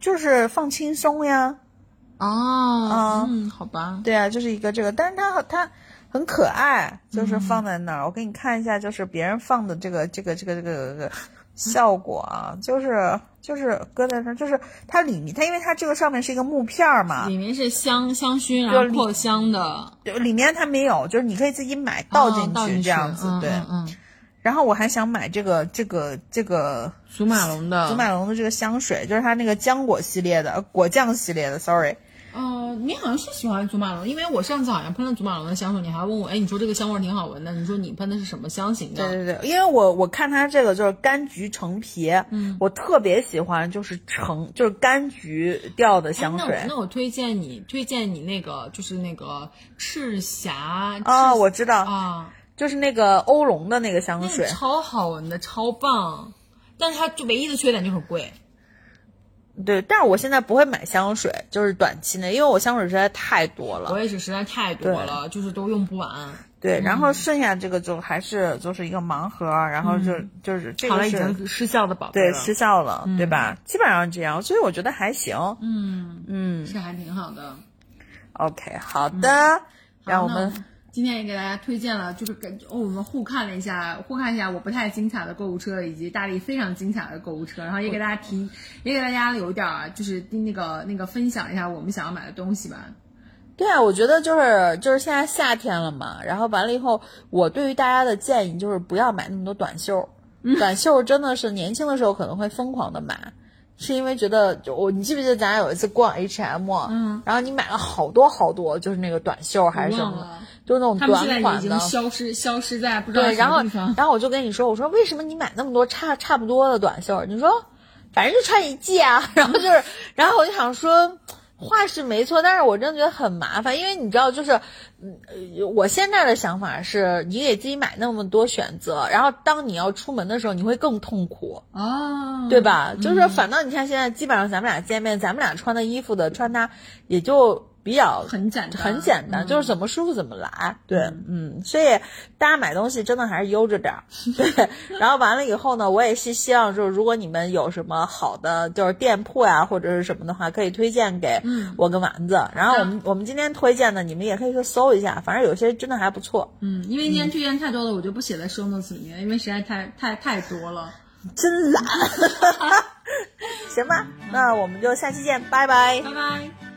就是放轻松呀，哦，嗯，好吧。对啊，就是一个这个，但是它它很可爱，就是放在那儿，我给你看一下，就是别人放的这个这个这个这个这个效果啊，就是就是搁在那儿，就是它里面它因为它这个上面是一个木片儿嘛，里面是香香薰，然后扩香的，就里面它没有，就是你可以自己买倒进去这样子，嗯对。嗯嗯，然后我还想买这个这个这个祖马龙的，祖马龙的这个香水，就是它那个浆果系列的，呃果酱系列的，sorry。呃，你好像是喜欢祖马龙，因为我上次好像喷了祖马龙的香水，你还问我，哎，你说这个香味儿挺好闻的，你说你喷的是什么香型的？对对对，因为我我看它这个就是柑橘橙皮，嗯，我特别喜欢就是橙就是柑橘调的哎香水那我。那我推荐你，推荐你那个就是那个赤霞哦，我知道，啊，就是那个欧龙的那个香那个水。超好闻的，超棒。但是它就唯一的缺点就是很贵。对，但是我现在不会买香水，就是短期内，因为我香水实在太多了。我也是，实在太多了，就是都用不完。对，然后剩下这个就还是就是一个盲盒，然后就、就是这个是经失效的宝贝对。失效了，对吧？基本上这样，所以我觉得还行。嗯，嗯是还挺好的。，OK，好的，让我们今天也给大家推荐了，就是感哦，我们互看了一下，互看一下我不太精彩的购物车，以及大力非常精彩的购物车，然后也给大家提，也给大家有点儿就是那个那个分享一下我们想要买的东西吧。对啊，我觉得就是就是现在夏天了嘛，然后完了以后，我对于大家的建议就是不要买那么多短袖，短袖真的是年轻的时候可能会疯狂的买。是因为觉得就我，你记不记得咱俩有一次逛 H&M，嗯，然后你买了好多好多，就是那个短袖还是什么就是那种短款的。消失消失在不知道对，什然后。然后我就跟你说，我说为什么你买那么多差差不多的短袖？你说反正就穿一季啊，然后就是，然后我就想说。话是没错，但是我真的觉得很麻烦，因为你知道，就是，嗯，呃我现在的想法是，你给自己买那么多选择，然后当你要出门的时候，你会更痛苦，哦，对吧？就是反倒你看现在基本上咱们俩见面，咱们俩穿的衣服的穿搭也就比较很简单，很简单，嗯就是怎么舒服怎么来。对，嗯，所以大家买东西真的还是悠着点儿。对，然后完了以后呢，我也是希望就是如果你们有什么好的就是店铺呀、或者是什么的话，可以推荐给我跟丸子。然后我们我们今天推荐的，你们也可以去搜一下，反正有些真的还不错。嗯，因为今天推荐太多了，我就不写在 show notes 里面，因为实在太太太多了。真懒，行吧，那我们就下期见，拜拜拜拜。